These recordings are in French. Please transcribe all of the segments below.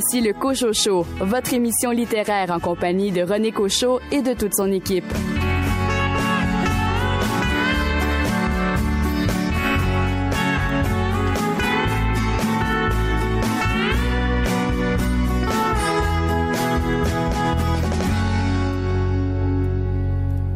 Voici le Cocho Show, votre émission littéraire en compagnie de René Cochot et de toute son équipe.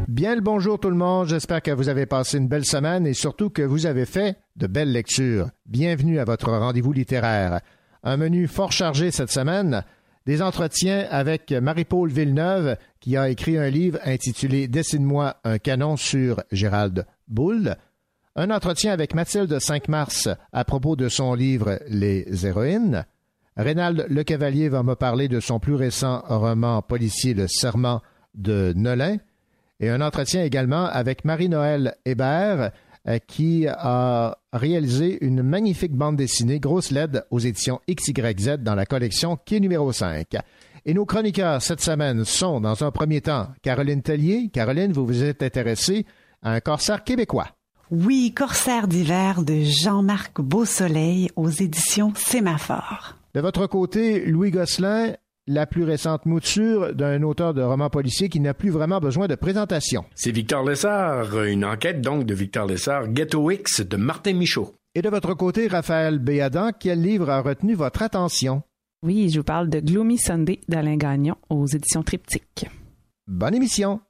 Bien le bonjour tout le monde, j'espère que vous avez passé une belle semaine et surtout que vous avez fait de belles lectures. Bienvenue à votre rendez-vous littéraire. Un menu fort chargé cette semaine, des entretiens avec Marie-Paul Villeneuve qui a écrit un livre intitulé Dessine-moi un canon sur Gérald Boulle, un entretien avec Mathilde 5 mars à propos de son livre Les héroïnes. Rénald Lecavalier va me parler de son plus récent roman policier Le Serment de Nolin. Et un entretien également avec Marie-Noël Hébert, qui a réalisé une magnifique bande dessinée grosse LED aux éditions XYZ dans la collection qui est numéro 5. Et nos chroniqueurs cette semaine sont, dans un premier temps, Caroline Tellier. Caroline, vous vous êtes intéressée à un corsaire québécois. Oui, Corsaire d'hiver de Jean-Marc Beausoleil aux éditions Sémaphore. De votre côté, Louis Gosselin, la plus récente mouture d'un auteur de romans policiers qui n'a plus vraiment besoin de présentation. C'est Victor Lessard, une enquête donc de Victor Lessard, Ghetto X de Martin Michaud. Et de votre côté, Raphaël Béadan, quel livre a retenu votre attention? Oui, je vous parle de Gloomy Sunday d'Alain Gagnon aux éditions Triptyque. Bonne émission!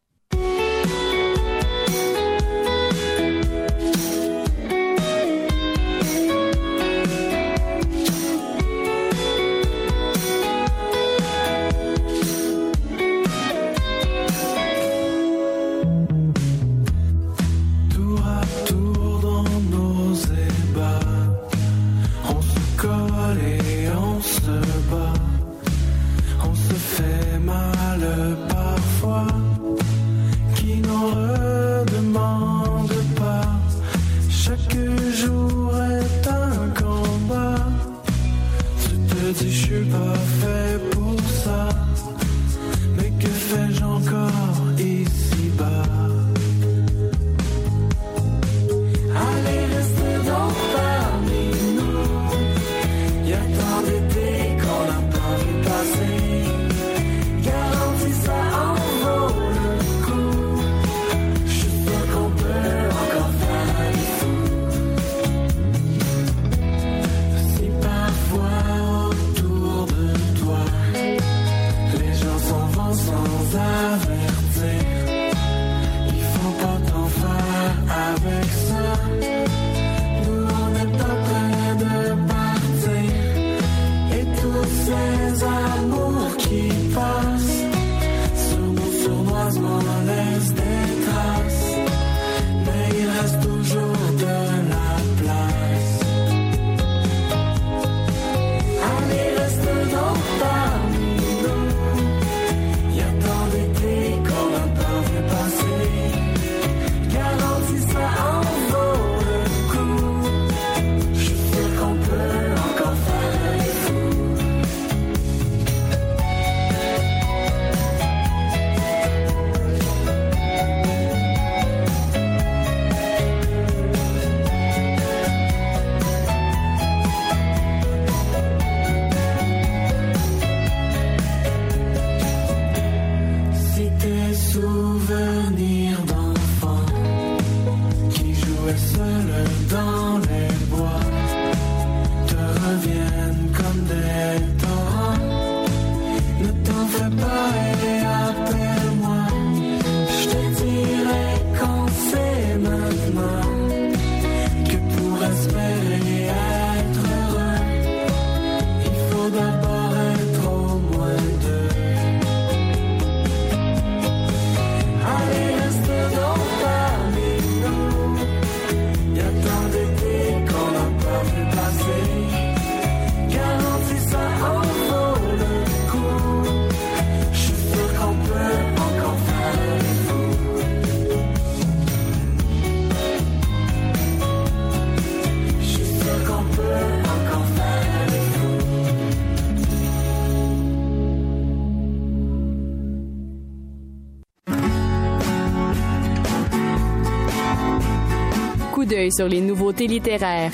Sur les nouveautés littéraires.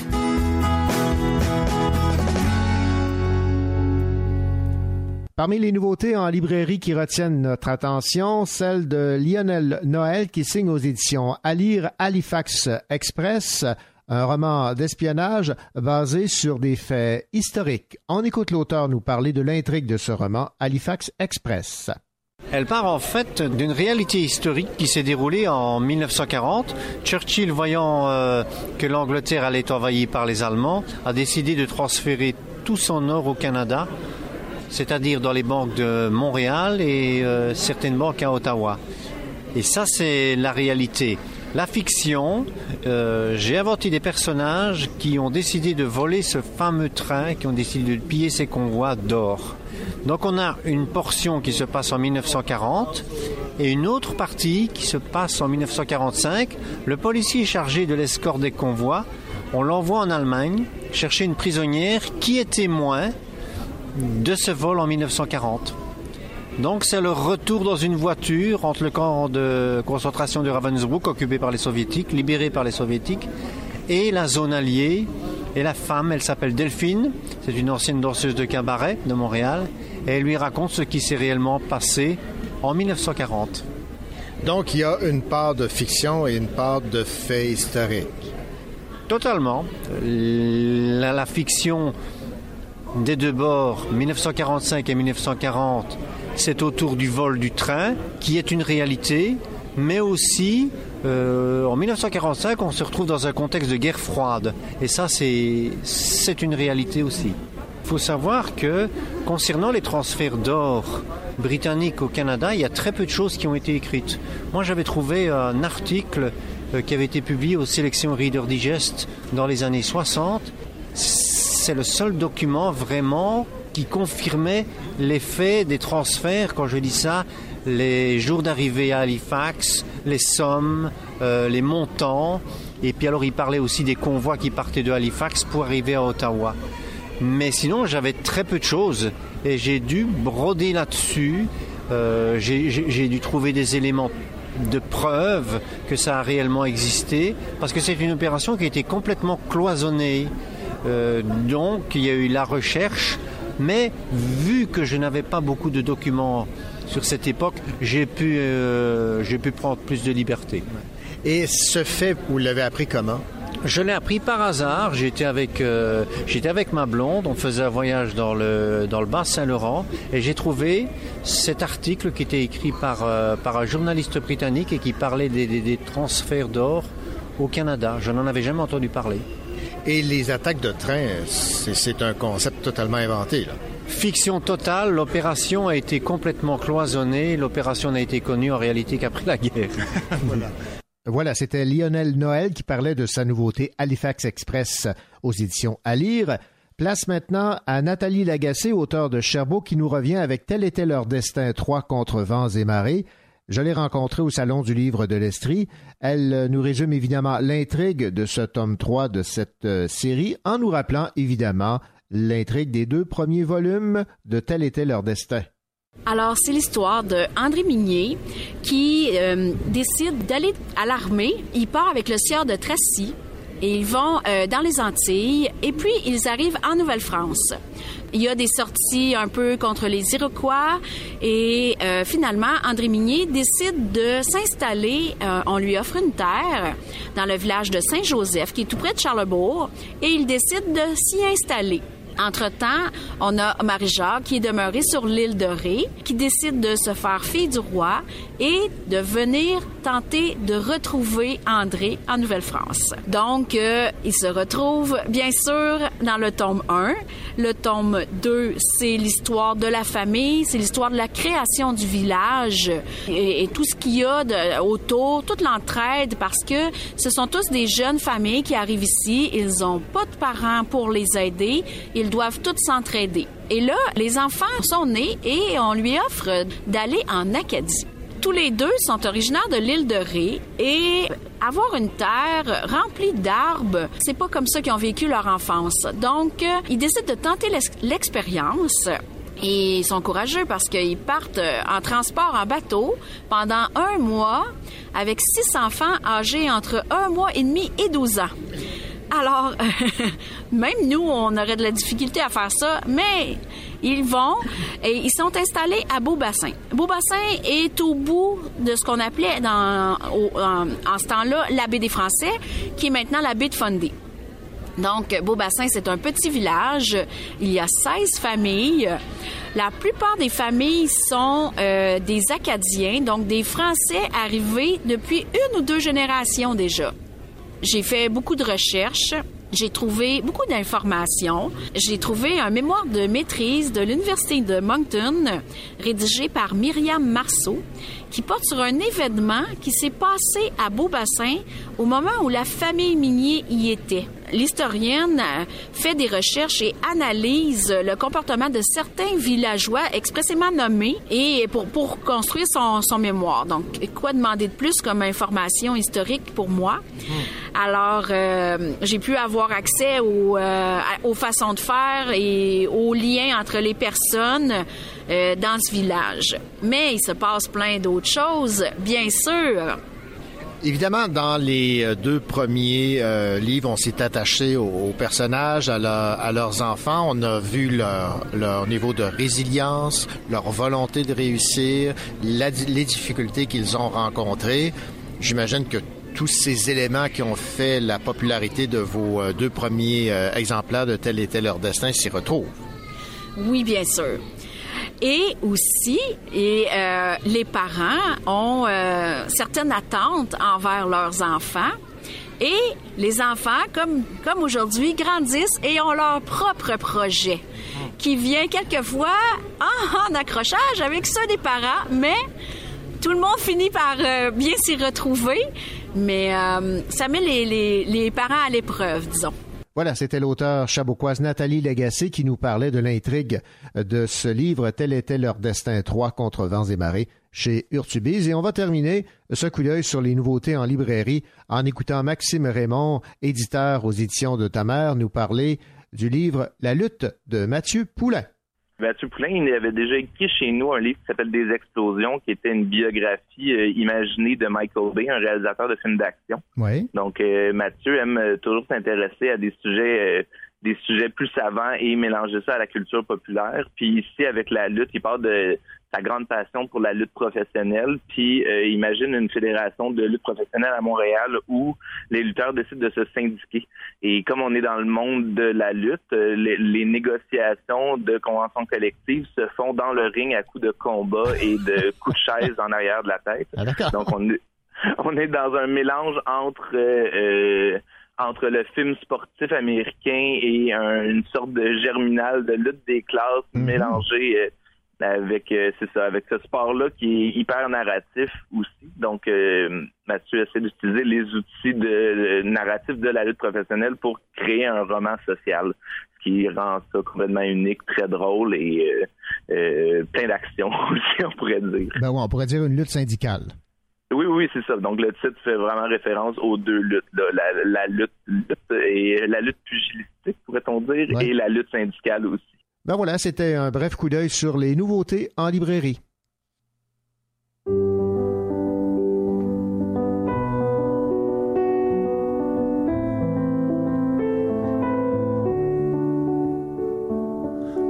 Parmi les nouveautés en librairie qui retiennent notre attention, celle de Lionel Noël qui signe aux éditions à lire Halifax Express, un roman d'espionnage basé sur des faits historiques. On écoute l'auteur nous parler de l'intrigue de ce roman, Halifax Express. Elle part en fait d'une réalité historique qui s'est déroulée en 1940. Churchill, voyant euh, que l'Angleterre allait être envahie par les Allemands, a décidé de transférer tout son or au Canada c'est-à-dire dans les banques de Montréal et euh, certaines banques à Ottawa. Et ça, c'est la réalité. La fiction, euh, j'ai inventé des personnages qui ont décidé de voler ce fameux train, qui ont décidé de piller ces convois d'or. Donc on a une portion qui se passe en 1940 et une autre partie qui se passe en 1945. Le policier chargé de l'escorte des convois, on l'envoie en Allemagne chercher une prisonnière qui est témoin de ce vol en 1940. Donc c'est le retour dans une voiture entre le camp de concentration de Ravensbrück occupé par les soviétiques, libéré par les soviétiques, et la zone alliée. Et la femme, elle s'appelle Delphine, c'est une ancienne danseuse de cabaret de Montréal, et elle lui raconte ce qui s'est réellement passé en 1940. Donc il y a une part de fiction et une part de fait historique. Totalement. La, la fiction des deux bords, 1945 et 1940, c'est autour du vol du train, qui est une réalité, mais aussi euh, en 1945, on se retrouve dans un contexte de guerre froide. Et ça, c'est une réalité aussi. Il faut savoir que concernant les transferts d'or britanniques au Canada, il y a très peu de choses qui ont été écrites. Moi, j'avais trouvé un article euh, qui avait été publié aux sélections Reader Digest dans les années 60 c'est le seul document vraiment qui confirmait l'effet des transferts, quand je dis ça, les jours d'arrivée à Halifax, les sommes, euh, les montants, et puis alors il parlait aussi des convois qui partaient de Halifax pour arriver à Ottawa. Mais sinon, j'avais très peu de choses et j'ai dû broder là-dessus. Euh, j'ai dû trouver des éléments de preuve que ça a réellement existé, parce que c'est une opération qui a été complètement cloisonnée. Euh, donc il y a eu la recherche, mais vu que je n'avais pas beaucoup de documents sur cette époque, j'ai pu, euh, j'ai pu prendre plus de liberté. Et ce fait, vous l'avez appris comment? Je l'ai appris par hasard. J'étais avec, euh, j'étais avec ma blonde. On faisait un voyage dans le, dans le bas Saint-Laurent et j'ai trouvé cet article qui était écrit par, par un journaliste britannique et qui parlait des, des transferts d'or au Canada. Je n'en avais jamais entendu parler. Et les attaques de train, c'est un concept totalement inventé. Fiction totale, l'opération a été complètement cloisonnée, l'opération n'a été connue en réalité qu'après la guerre. voilà. Voilà, c'était Lionel Noël qui parlait de sa nouveauté Halifax Express aux éditions à lire. Place maintenant à Nathalie Lagacé, auteure de Cherbourg, qui nous revient avec Tel était leur destin, trois contre vents et marées. Je l'ai rencontrée au Salon du Livre de l'Estrie. Elle euh, nous résume évidemment l'intrigue de ce tome 3 de cette euh, série en nous rappelant évidemment l'intrigue des deux premiers volumes de Tel était leur destin. Alors, c'est l'histoire de André qui euh, décide d'aller à l'armée. Il part avec le sieur de Tracy et ils vont dans les Antilles et puis ils arrivent en Nouvelle-France. Il y a des sorties un peu contre les Iroquois et euh, finalement, André Minier décide de s'installer. Euh, on lui offre une terre dans le village de Saint-Joseph, qui est tout près de Charlebourg, et il décide de s'y installer. Entre-temps, on a Marie-Jacques qui est demeurée sur l'île de Ré, qui décide de se faire fille du roi et de venir tenter de retrouver André en Nouvelle-France. Donc, euh, il se retrouve bien sûr dans le tome 1. Le tome 2, c'est l'histoire de la famille, c'est l'histoire de la création du village et, tout ce qu'il y a autour, toute l'entraide, parce que ce sont tous des jeunes familles qui arrivent ici. Ils n'ont pas de parents pour les aider. Ils doivent tous s'entraider. Et là, les enfants sont nés et on lui offre d'aller en Acadie. Tous les deux sont originaires de l'île de Ré et avoir une terre remplie d'arbres, c'est pas comme ça qu'ils ont vécu leur enfance. Donc, ils décident de tenter l'expérience. Et ils sont courageux parce qu'ils partent en transport en bateau pendant un mois avec six enfants âgés entre un mois et demi et douze ans. Alors, même nous, on aurait de la difficulté à faire ça, mais ils vont et ils sont installés à Beaubassin. Beaubassin est au bout de ce qu'on appelait dans, en, ce temps-là la baie des Français, qui est maintenant la baie de Fundy. Donc, Beaubassin, c'est un petit village. Il y a 16 familles. La plupart des familles sont euh, des Acadiens, donc des Français arrivés depuis une ou deux générations déjà. J'ai fait beaucoup de recherches. J'ai trouvé beaucoup d'informations. J'ai trouvé un mémoire de maîtrise de l'Université de Moncton, rédigé par Myriam Marceau, qui porte sur un événement qui s'est passé à Beaubassin au moment où la famille Minier y était. L'historienne fait des recherches et analyse le comportement de certains villageois expressément nommés et pour, pour construire son, son mémoire. Donc, quoi demander de plus comme information historique pour moi? Alors, euh, j'ai pu avoir accès aux, euh, aux façons de faire et aux liens entre les personnes euh, dans ce village. Mais il se passe plein d'autres choses, bien sûr. Évidemment, dans les euh, deux premiers euh, livres, on s'est attaché aux, personnages, à, leur, à, leurs enfants. On a vu leur, niveau de résilience, leur volonté de réussir, les difficultés qu'ils ont rencontrées. J'imagine que tous ces éléments qui ont fait la popularité de vos euh, deux premiers exemplaires de Tel était leur destin s'y retrouvent. Oui, bien sûr. Et aussi, et euh, les parents ont euh, certaines attentes envers leurs enfants. Et les enfants, comme, comme aujourd'hui, grandissent et ont leur propre projet qui vient quelquefois en, accrochage avec ceux des parents, mais tout le monde finit par euh, bien s'y retrouver. Mais euh, ça met les, les, les parents à l'épreuve, disons. Voilà, c'était l'auteur chaboquoise Nathalie Lagacé qui nous parlait de l'intrigue de ce livre Tel était leur destin 3 contre vents et marées chez Urtubise. Et on va terminer ce coup d'œil sur les nouveautés en librairie en écoutant Maxime Raymond, éditeur aux éditions de ta mère, nous parler du livre La lutte de Mathieu Poulain. Mathieu Poulain, il avait déjà écrit chez nous un livre qui s'appelle Des explosions, qui était une biographie euh, imaginée de Michael Bay, un réalisateur de films d'action. Oui. Donc, euh, Mathieu aime toujours s'intéresser à des sujets, euh, des sujets plus savants et mélanger ça à la culture populaire. Puis ici, avec la lutte, il parle de sa grande passion pour la lutte professionnelle, puis euh, imagine une fédération de lutte professionnelle à Montréal où les lutteurs décident de se syndiquer. Et comme on est dans le monde de la lutte, euh, les, les, négociations de conventions collectives se font dans le ring à coups de combat et de coups de chaise en arrière de la tête. Ah, Donc on est, on est dans un mélange entre euh, entre le film sportif américain et un, une sorte de germinal de lutte des classes mm -hmm. mélangée avec euh, c'est ça avec ce sport là qui est hyper narratif aussi donc euh, Mathieu essaie d'utiliser les outils de, de narratif de la lutte professionnelle pour créer un roman social ce qui rend ça complètement unique très drôle et euh, plein d'action aussi on pourrait dire ben ouais, on pourrait dire une lutte syndicale oui, oui, c'est ça. Donc le titre fait vraiment référence aux deux luttes, là. La, la lutte, lutte, et la lutte pugilistique, pourrait-on dire, ouais. et la lutte syndicale aussi. Ben voilà, c'était un bref coup d'œil sur les nouveautés en librairie.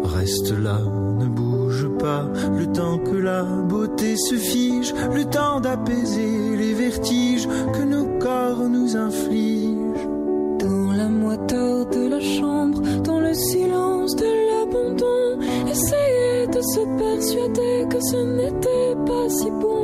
Reste là, ne bouge pas, le temps que la beauté se fige, le temps d'apaiser les vertiges que nos corps nous infligent. La moiteur de la chambre, dans le silence de l'abandon, essayez de se persuader que ce n'était pas si bon.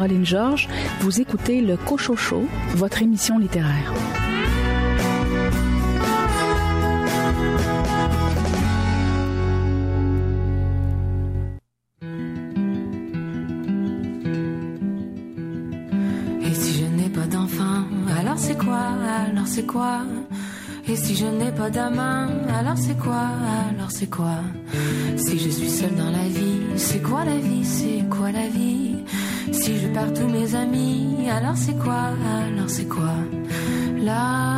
Caroline Georges, vous écoutez le Cochocho, votre émission littéraire. Et si je n'ai pas d'enfant, alors c'est quoi? Alors c'est quoi? Et si je n'ai pas d'amant, alors c'est quoi? Alors c'est quoi? Si je suis seule dans la vie, c'est quoi la vie? C'est quoi la vie Perds tous mes amis, alors c'est quoi Alors c'est quoi Lâche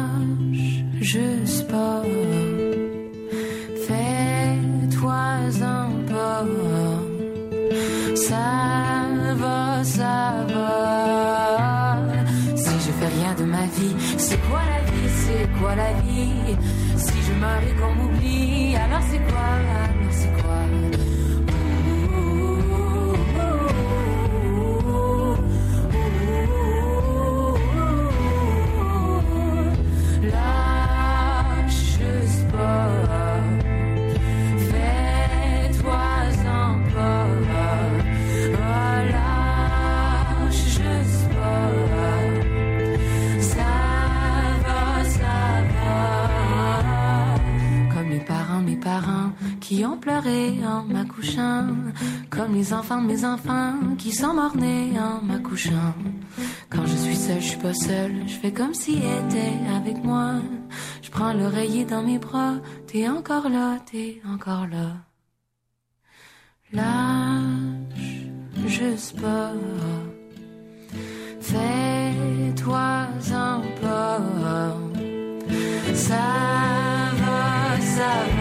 pleuré en m'accouchant. Comme les enfants, de mes enfants qui sont morts-nés en m'accouchant. Quand je suis seule, je suis pas seule. Je fais comme s'il était avec moi. Je prends l'oreiller dans mes bras. T'es encore là, t'es encore là. Lâche juste pas. Fais-toi un pas. Ça va, ça va.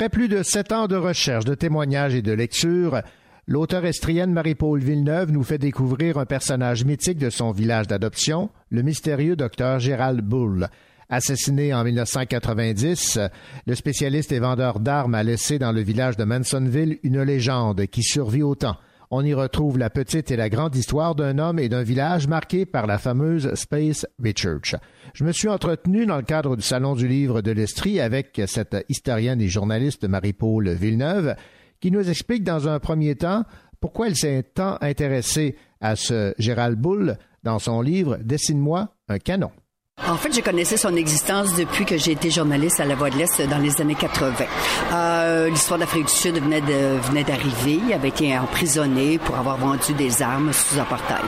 Après plus de sept ans de recherche, de témoignages et de lecture, l'auteur estrienne Marie-Paul Villeneuve nous fait découvrir un personnage mythique de son village d'adoption, le mystérieux docteur Gérald Bull. Assassiné en 1990, le spécialiste et vendeur d'armes a laissé dans le village de Mansonville une légende qui survit au temps. On y retrouve la petite et la grande histoire d'un homme et d'un village marqué par la fameuse Space Research. Je me suis entretenu dans le cadre du Salon du livre de l'Estrie avec cette historienne et journaliste Marie-Paul Villeneuve qui nous explique dans un premier temps pourquoi elle s'est tant intéressée à ce Gérald Bull dans son livre Dessine-moi un canon. En fait, je connaissais son existence depuis que j'ai été journaliste à La Voix de l'Est dans les années 80. Euh, L'histoire d'Afrique du Sud venait de, d'arriver. Il avait été emprisonné pour avoir vendu des armes sous apartheid.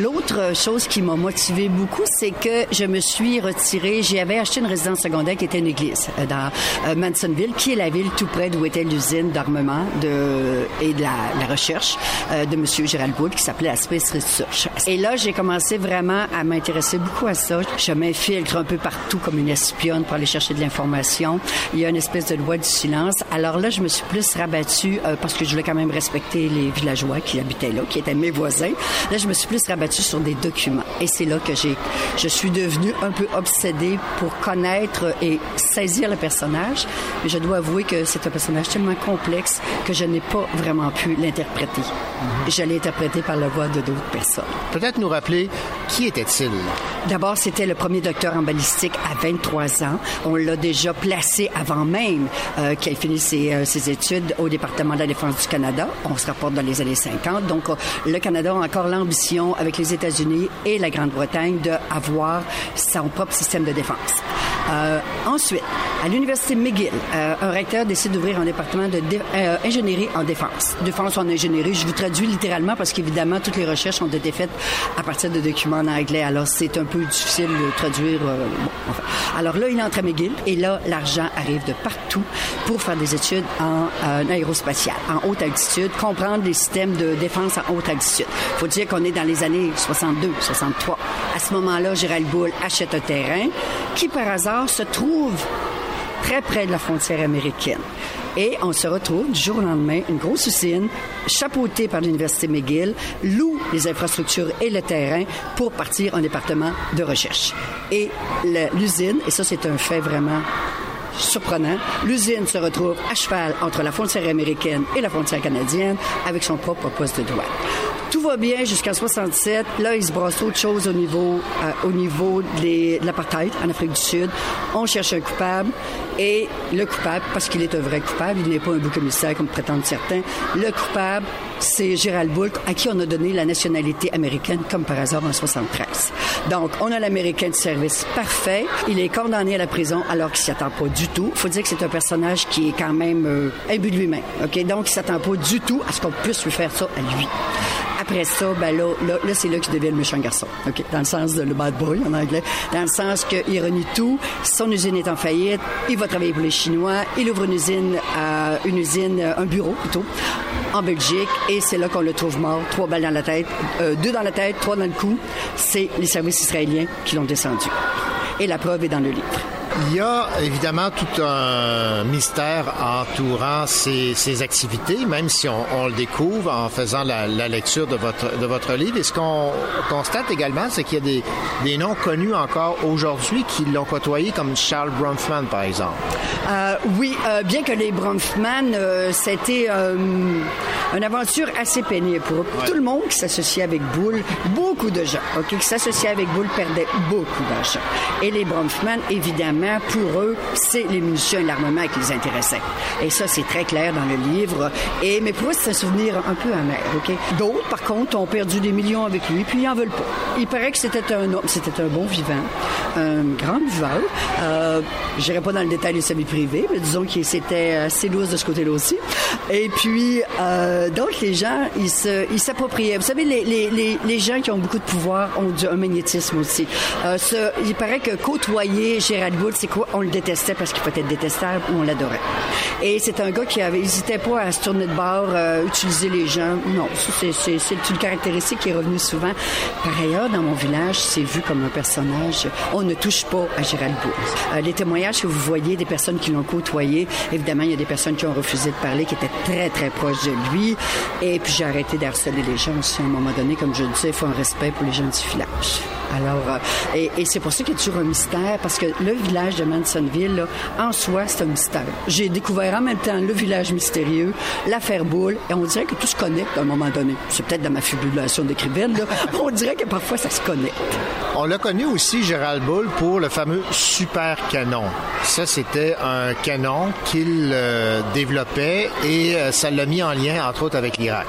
L'autre chose qui m'a motivé beaucoup, c'est que je me suis retirée. J'avais acheté une résidence secondaire qui était une église euh, dans euh, Mansonville, qui est la ville tout près d'où était l'usine d'armement de, et de la, la recherche euh, de Monsieur Gérald Boulle, qui s'appelait Space Research. Et là, j'ai commencé vraiment à m'intéresser beaucoup à ça. M'infiltre un peu partout comme une espionne pour aller chercher de l'information. Il y a une espèce de loi du silence. Alors là, je me suis plus rabattue euh, parce que je voulais quand même respecter les villageois qui habitaient là, qui étaient mes voisins. Là, je me suis plus rabattue sur des documents. Et c'est là que j'ai, je suis devenue un peu obsédée pour connaître et saisir le personnage. Mais je dois avouer que c'est un personnage tellement complexe que je n'ai pas vraiment pu l'interpréter. Je l'ai interprété par la voix de d'autres personnes. Peut-être nous rappeler qui était-il? D'abord, c'était le premier docteur en balistique à 23 ans. On l'a déjà placé avant même euh, qu'il ait fini ses, euh, ses, études au département de la défense du Canada. On se rapporte dans les années 50. Donc, euh, le Canada a encore l'ambition, avec les États-Unis et la Grande-Bretagne, d'avoir son propre système de défense. Euh, ensuite, à l'université McGill, euh, un recteur décide d'ouvrir un département de euh, en défense. Défense en ingénierie, je vous traduis littéralement parce qu'évidemment toutes les recherches ont été faites à partir de documents en anglais. Alors c'est un peu difficile de traduire. Alors là, il entre à McGill et là, l'argent arrive de partout pour faire des études en aérospatial, en haute altitude, comprendre les systèmes de défense en haute altitude. Faut dire qu'on est dans les années 62, 63. À ce moment-là, Gérald Boulle achète un terrain qui, par hasard, se trouve très près de la frontière américaine. Et on se retrouve du jour au lendemain, une grosse usine, chapeautée par l'Université McGill, loue les infrastructures et le terrain pour partir en département de recherche. Et l'usine, et ça c'est un fait vraiment surprenant, l'usine se retrouve à cheval entre la frontière américaine et la frontière canadienne avec son propre poste de douane. Tout va bien jusqu'en 67. Là, il se brasse autre chose au niveau, euh, au niveau de l'apartheid en Afrique du Sud. On cherche un coupable et le coupable, parce qu'il est un vrai coupable, il n'est pas un bouc émissaire comme prétendent certains, le coupable, c'est Gérald Bull, à qui on a donné la nationalité américaine comme par hasard en 73. Donc, on a l'Américain de service parfait. Il est condamné à la prison alors qu'il s'y attend pas du tout. faut dire que c'est un personnage qui est quand même euh, imbu de lui-même. Donc, il s'attend pas du tout à ce qu'on puisse lui faire ça à lui après ça, ben là, là, là c'est là qu'il devient le méchant garçon. Dans le sens de le bad boy en anglais. Dans le sens qu'il renie tout. Son usine est en faillite. Il va travailler pour les Chinois. Il ouvre une usine, euh, une usine, un bureau plutôt, en Belgique. Et c'est là qu'on le trouve mort. Trois balles dans la tête, euh, deux dans la tête, trois dans le cou. C'est les services israéliens qui l'ont descendu. Et la preuve est dans le livre. Il y a évidemment tout un mystère entourant ces, ces activités, même si on, on, le découvre en faisant la, la, lecture de votre, de votre livre. Et ce qu'on constate également, c'est qu'il y a des, des, noms connus encore aujourd'hui qui l'ont côtoyé, comme Charles Bronfman, par exemple. Euh, oui, euh, bien que les Bronfman, euh, c'était une aventure assez pénible pour ouais. tout le monde qui s'associait avec Bull. Beaucoup de gens okay, qui s'associaient avec Bull perdaient beaucoup d'argent. Et les Bronfman, évidemment, pour eux, c'est les munitions et l'armement qui les intéressaient. Et ça, c'est très clair dans le livre. Et, mais pour eux, c'est un souvenir un peu amer, OK? D'autres, par contre, ont perdu des millions avec lui, puis ils en veulent pas. Il paraît que c'était un homme, c'était un bon vivant, un grand buveur. Euh, J'irai pas dans le détail de sa vie privée, mais disons qu'il c'était assez lourd de ce côté-là aussi. Et puis, euh, donc, les gens, ils s'appropriaient. Vous savez, les, gens qui ont beaucoup de pouvoir ont du, un magnétisme aussi. Euh, il paraît que côtoyer Gérald Wood, c'est quoi? On le détestait parce qu'il peut être détestable ou on l'adorait. Et c'est un gars qui avait, hésitait pas à se tourner de bord, euh, utiliser les gens. Non, c'est une caractéristique qui est revenue souvent. Par ailleurs, dans mon village, c'est vu comme un personnage. On ne touche pas à Gérald Bourg. Euh, les témoignages que vous voyez des personnes qui l'ont côtoyé, évidemment, il y a des personnes qui ont refusé de parler, qui étaient très, très proches de lui. Et puis, j'ai arrêté d'harceler les gens aussi à un moment donné. Comme je le disais, il faut un respect pour les gens du village. Alors, euh, et, et c'est pour ça qu'il y a toujours un mystère, parce que le village de Mansonville, en soi, c'est un mystère. J'ai découvert en même temps le village mystérieux, l'affaire Boule, et on dirait que tout se connecte à un moment donné. C'est peut-être dans ma fibulation d'écrivaine, là. on dirait que parfois ça se connecte. On l'a connu aussi, Gérald Bull, pour le fameux super canon. Ça, c'était un canon qu'il euh, développait et euh, ça l'a mis en lien, entre autres, avec l'Irak.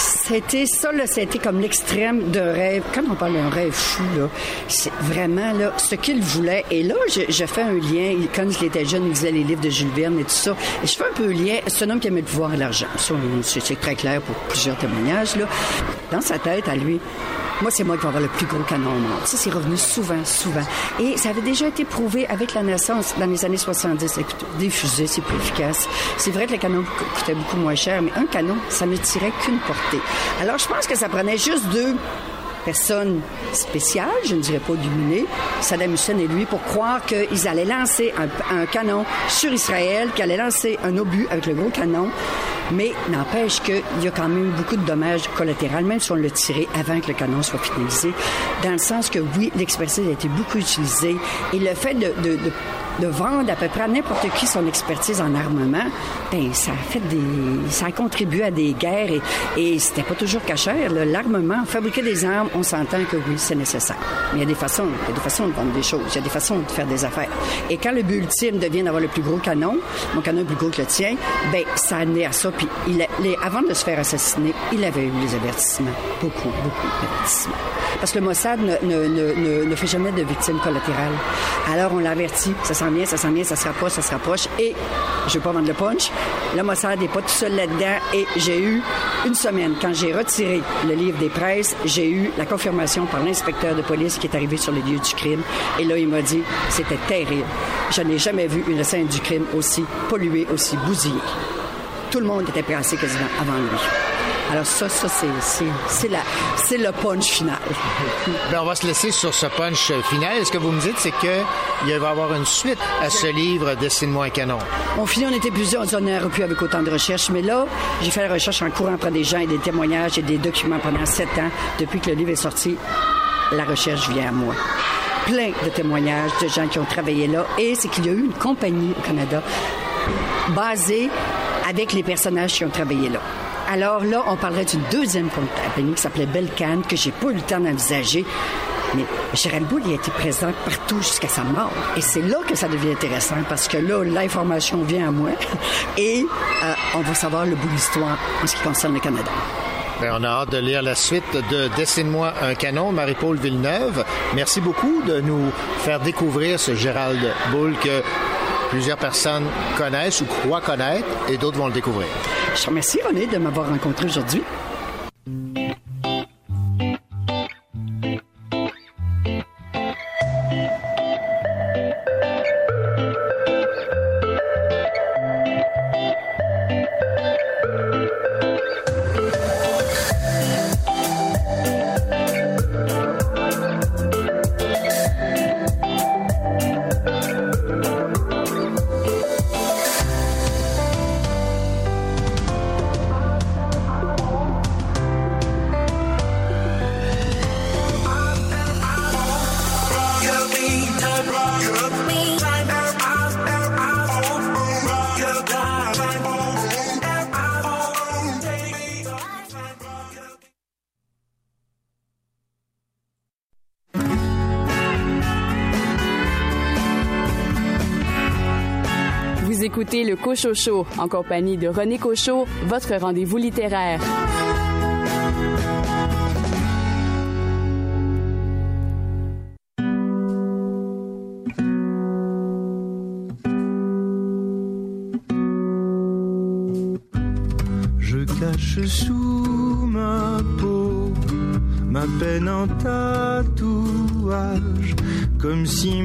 C'était ça, là, c'était comme l'extrême de rêve. Quand on parle d'un rêve fou, là, c'est vraiment là, ce qu'il voulait. Et là, je, fais un lien. Quand il était jeune, il lisait les livres de Jules Verne et tout ça. Et je fais un peu un lien. C'est un homme qui aimait le pouvoir et l'argent. Ça, c'est très clair pour plusieurs témoignages. Là. Dans sa tête, à lui, moi, c'est moi qui vais avoir le plus gros canon au monde. Ça, c'est revenu souvent, souvent. Et ça avait déjà été prouvé avec la naissance dans les années 70. Écoute, des fusées, c'est plus efficace. C'est vrai que le canon co- coûtait beaucoup moins cher, mais un canon, ça ne tirait qu'une portée. Alors, je pense que ça prenait juste deux personnes spéciales, je ne dirais pas illuminées, Saddam Hussein et lui, pour croire qu'ils allaient lancer un canon sur Israël, qu'ils allaient lancer un obus avec le gros canon. Mais n'empêche qu'il y a quand même beaucoup de dommages collatéraux, même si on l'a tiré avant que le canon soit finalisé, dans le sens que oui, l'expertise a été beaucoup utilisée et le fait de, vendre à peu près à n'importe qui son expertise en armement, ben ça a fait des, ça a contribué à des guerres et, et c'était pas toujours cachère. L'armement, fabriquer des armes, on s'entend que oui, c'est nécessaire. Mais il y a des façons, il y a des façons de vendre des choses, il y a des façons de faire des affaires. Et quand le but ultime devient d'avoir le plus gros canon, mon canon est plus gros que le tien, ben ça a amené à ça. Puis avant de se faire assassiner, il avait eu les avertissements, beaucoup, beaucoup d'avertissements. Parce que le Mossad ne, ne, ne, ne- ne fait jamais de victimes collatérales. Alors on l'a averti, ça s'en vient, ça s'en vient, ça se rapproche, ça se rapproche. Et je vais pas vendre le punch. Le Mossad n'est pas tout seul là-dedans. Et j'ai eu une semaine, quand j'ai retiré le livre des presses, j'ai eu la confirmation par l'inspecteur de police qui est arrivé sur les lieux du crime. Et là, il m'a dit, c'était terrible. Je n'ai jamais vu une scène du crime aussi polluée, aussi bousillée. Tout le monde était placé quasiment avant lui. Alors ça, ça, c'est, c'est, c'est, la, c'est le punch final. Ben, on va se laisser sur ce punch final. Ce que vous me dites, c'est qu'il va y avoir une suite à ce livre Dessine-moi un canon. On finit, on était plusieurs, on n'aurait pu avec autant de recherches, mais là, j'ai fait la recherche en courant après des gens et des témoignages et des documents pendant sept ans. Depuis que le livre est sorti, la recherche vient à moi. Plein de témoignages de gens qui ont travaillé là. Et c'est qu'il y a eu une compagnie au Canada basée avec les personnages qui ont travaillé là. Alors là, on parlerait d'une deuxième compagnie qui s'appelait Belcan, que j'ai pas eu le temps d'envisager. Mais Gérald Boulle il a été présent partout jusqu'à sa mort. Et c'est là que ça devient intéressant, parce que là, l'information vient à moi et euh, on va savoir le bout de l'histoire en ce qui concerne le Canada. Ben, on a hâte de lire la suite de Dessine-moi un canon, Marie-Paul Villeneuve. Merci beaucoup de nous faire découvrir ce Gérald Bull que plusieurs personnes connaissent ou croient connaître et d'autres vont le découvrir. Je remercie, René, de m'avoir rencontré aujourd'hui. En compagnie de René Cochot, votre rendez-vous littéraire. Je cache sous ma peau ma peine en tatouage, comme si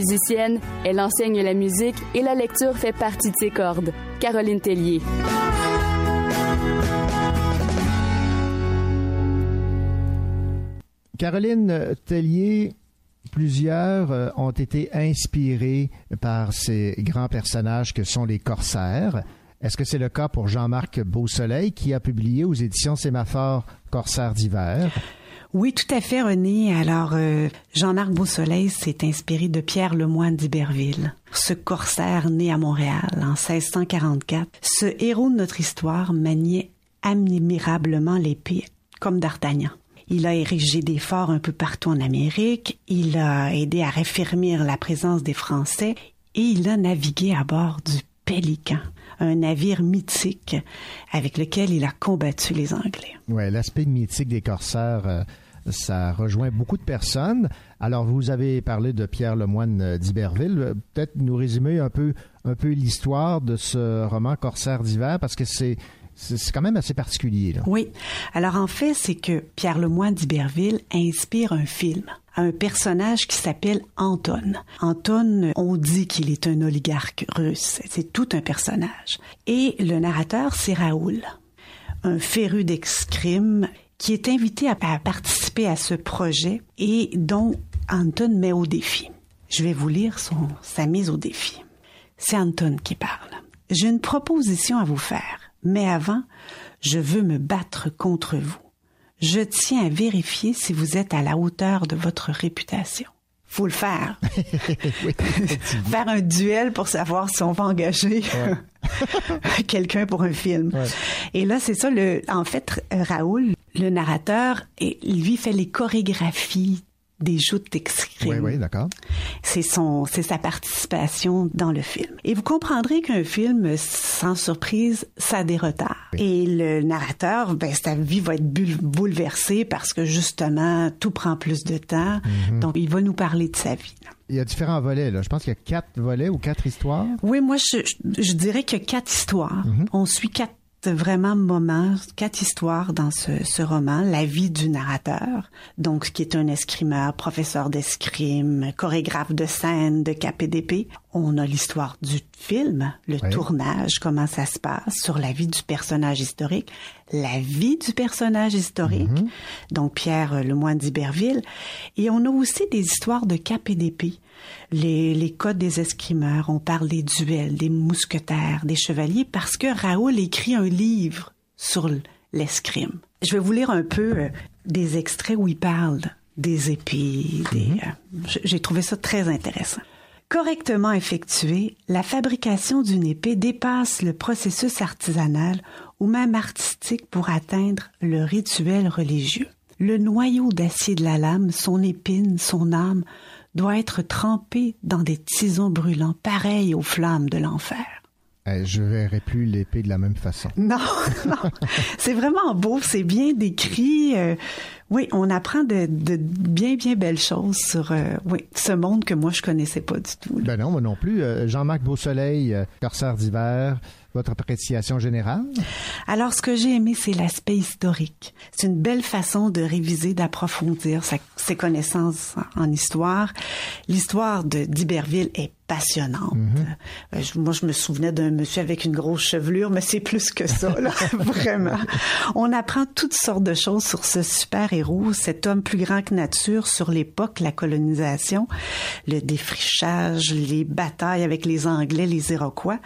musicienne, elle enseigne la musique et la lecture fait partie de ses cordes. Caroline Tellier. Caroline Tellier, plusieurs euh, ont été inspirés par ces grands personnages que sont les corsaires. Est-ce que c'est le cas pour Jean-Marc Beausoleil qui a publié aux éditions Sémaphore Corsaires d'hiver? Oui, tout à fait, René. Alors, euh, Jean-Marc Beausoleil s'est inspiré de Pierre Lemoine d'Iberville, ce corsaire né à Montréal en 1644. Ce héros de notre histoire maniait admirablement l'épée, comme d'Artagnan. Il a érigé des forts un peu partout en Amérique, il a aidé à raffermir la présence des Français et il a navigué à bord du Pélican, un navire mythique avec lequel il a combattu les Anglais. Oui, l'aspect mythique des corsaires, euh, ça rejoint beaucoup de personnes. Alors, vous avez parlé de Pierre Lemoine euh, d'Iberville. Euh, Peut-être nous résumer un peu, un peu l'histoire de ce roman Corsaire d'hiver, parce que c'est c'est quand même assez particulier. Là. Oui. Alors en fait, c'est que Pierre Lemoine d'Iberville inspire un film un personnage qui s'appelle Anton. Anton, on dit qu'il est un oligarque russe. C'est tout un personnage. Et le narrateur, c'est Raoul, un féru d'escrime qui est invité à, à participer à ce projet et dont Anton met au défi. Je vais vous lire son, sa mise au défi. C'est Anton qui parle. J'ai une proposition à vous faire, mais avant, je veux me battre contre vous. Je tiens à vérifier si vous êtes à la hauteur de votre réputation. Faut le faire. faire un duel pour savoir si on va engager ouais. quelqu'un pour un film. Ouais. Et là, c'est ça. Le, en fait, Raoul, le narrateur, lui fait les chorégraphies des joutes d'escrime. Oui, oui, d'accord. C'est son, c'est sa participation dans le film. Et vous comprendrez qu'un film, sans surprise, ça a des retards. Oui. Et le narrateur, ben, sa vie va être bouleversée parce que justement, tout prend plus de temps. Mm-hmm. Donc, il va nous parler de sa vie. Là. Il y a différents volets. Là. Je pense qu'il y a quatre volets ou quatre histoires. Oui, moi, je, je dirais qu'il y a quatre histoires. Mm-hmm. On suit quatre vraiment moments, quatre histoires dans ce, ce, roman. La vie du narrateur, donc qui est un escrimeur, professeur d'escrime, chorégraphe de scène, de KPDP. On a l'histoire du film, le oui. tournage, comment ça se passe, sur la vie du personnage historique, la vie du personnage historique, mm -hmm. donc Pierre Lemoine d'Iberville. Et on a aussi des histoires de KPDP les, les codes des escrimeurs, on parle des duels, des mousquetaires, des chevaliers, parce que Raoul écrit un livre sur l'escrime. Je vais vous lire un peu euh, des extraits où il parle des épées. Des, euh, J'ai trouvé ça très intéressant. Correctement effectuée, la fabrication d'une épée dépasse le processus artisanal ou même artistique pour atteindre le rituel religieux. Le noyau d'acier de la lame, son épine, son âme, doit être trempé dans des tisons brûlants pareils aux flammes de l'enfer. Eh, je verrai plus l'épée de la même façon. Non, non. c'est vraiment beau, c'est bien décrit. euh, oui, on apprend de, de bien, bien belles choses sur euh, oui, ce monde que moi, je connaissais pas du tout. Ben non, moi non plus. Euh, Jean-Marc Beausoleil, Corsaire d'hiver, votre appréciation générale? Alors, ce que j'ai aimé, c'est l'aspect historique. C'est une belle façon de réviser, d'approfondir ses connaissances en, en histoire. L'histoire de d'Iberville est passionnante. Euh, je- moi, je me souvenais d'un monsieur avec une grosse chevelure, mais c'est plus que ça, là, vraiment. On apprend toutes sortes de choses sur ce super-héros, cet homme plus grand que nature sur l'époque, la colonisation, le défrichage, les batailles avec les Anglais, les Iroquois.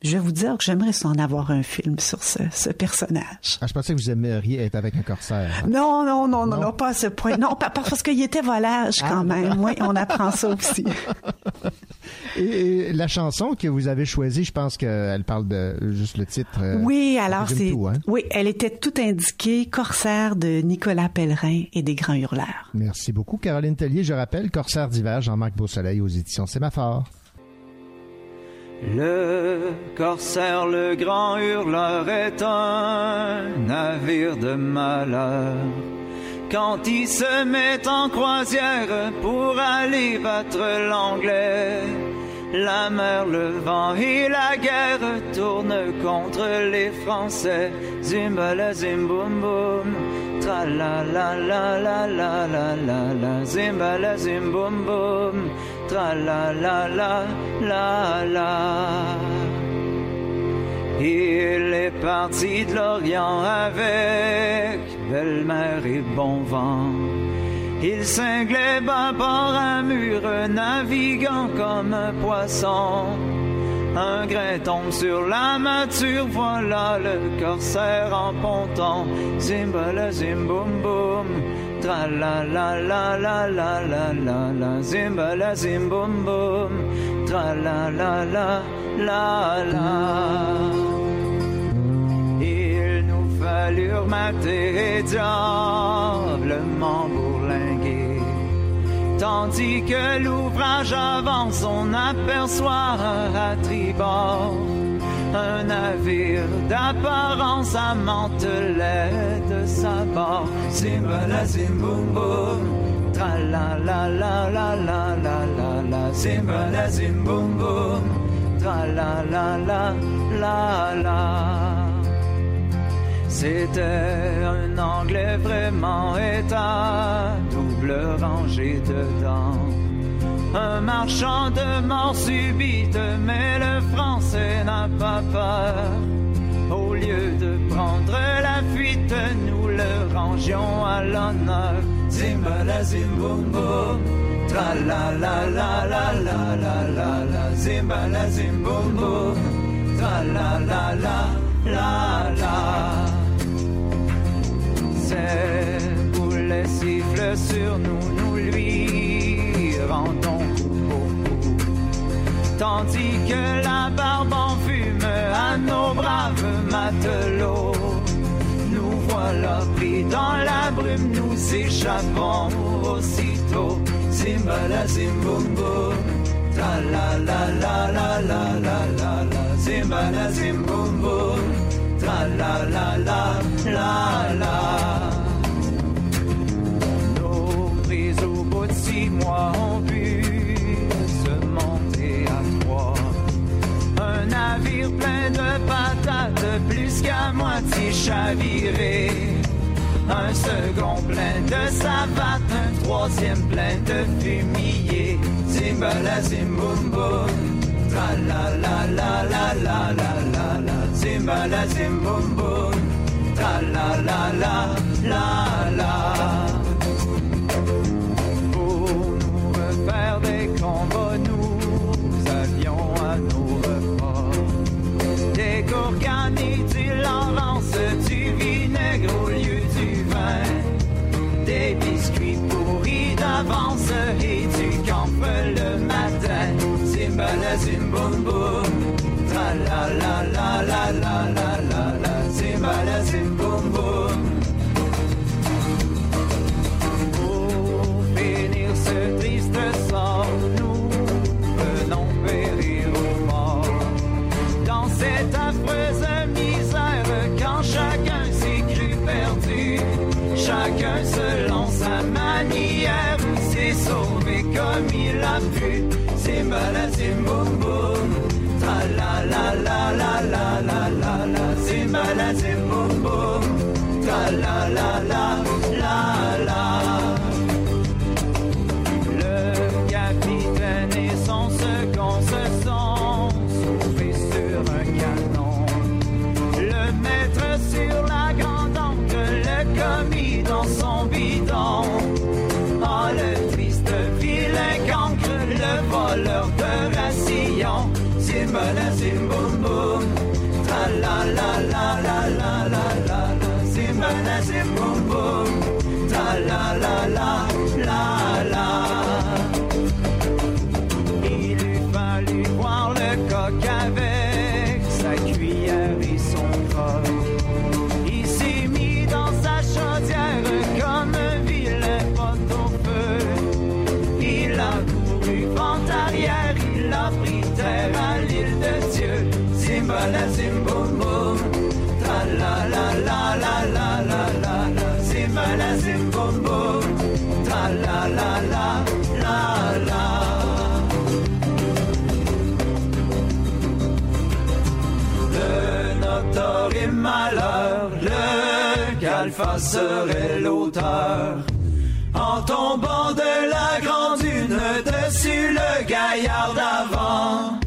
Je vais vous dire que j'aimerais en avoir un film sur ce, ce personnage. Ah, je pensais que vous aimeriez être avec un corsaire. Non, non, non, non, non, pas à ce point. Non, parce qu'il était volage quand Ah. même. Oui, on apprend ça aussi. Et, la chanson que vous avez choisie, je pense qu'elle parle de juste le titre. euh, Oui, alors c'est tout, hein? oui, elle était tout indiquée Corsaire de Nicolas Pellerin et des Grands Hurleurs. Merci beaucoup, Caroline Tellier. Je rappelle, Corsaire d'hiver, Jean-Marc Beausoleil aux éditions Sémaphore. Le corsaire, le grand hurleur est un navire de malheur. Quand il se met en croisière pour aller battre l'anglais, la mer, le vent et la guerre tournent contre les Français. Zimbala zim boum boum, tra la la la la la la la la, zimbala zim boum boum, tra la la la la la. Il est parti de l'Orient avec belle-mère et bon vent. Il cinglait bâbord à mur, naviguant comme un poisson. Un grain tombe sur la mature, voilà le corsaire en ponton. Zimbala zim boum boum, tra la la la la la la la la. Zimbala zim boum boum, tra la la la la la. Il nous fallut mater et diablement bourlinguer. Tandis que l'ouvrage avance, on aperçoit à tribord un navire d'apparence amantelet de sa bord. Zimbala zim boum tra la la la la la la la la. Boum, tra la la la la la. C'était un anglais vraiment état, double rangée dedans. Un marchand de mort subite, mais le français n'a pas peur. Au lieu de prendre la fuite, nous le rangions à l'honneur. Zimbala zim boum tra la la la la la la la la. Zimbala zim boum boum, tra la la la la la. Ses boulets sifflent sur nous, nous lui rendons coup pour coup. Tandis que la barbe en fume à nos braves matelots. Nous voilà pris dans la brume, nous échappons aussitôt. Zimbala zim boum boum, tra la la la la la la la la. Boum, tra la la la la la. Six mois ont pu se monter à trois. Un navire plein de patates, plus qu'à moitié chaviré. Un second plein de savates, un troisième plein de fumier. Zimbala zim boum la la la la la la la la. Zimbala zim boum tra la la la la la. Nous avions à nos repas des gourganes et du Laurence, du vinaigre au lieu du vin, des biscuits pourris d'avance et du camp le matin. zimbala zim boum. Tra la la la serait l'auteur. En tombant de la grande dune dessus le gaillard d'avant,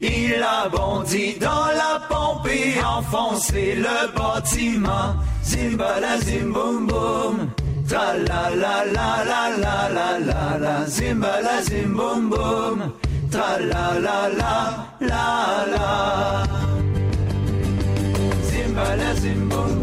il a bondi dans la pompe et enfoncé le bâtiment. Zimbala zim boum boum, tra la la la la la la la la, zimbala zim boum boum, tra la la la la la. Zimbala zim boum boum,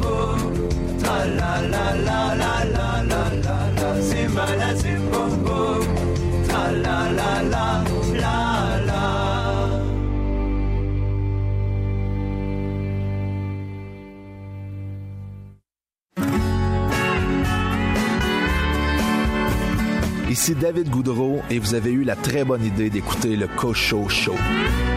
Ici David Goudreau et vous avez eu la très bonne idée d'écouter le Cocho Show. J'ai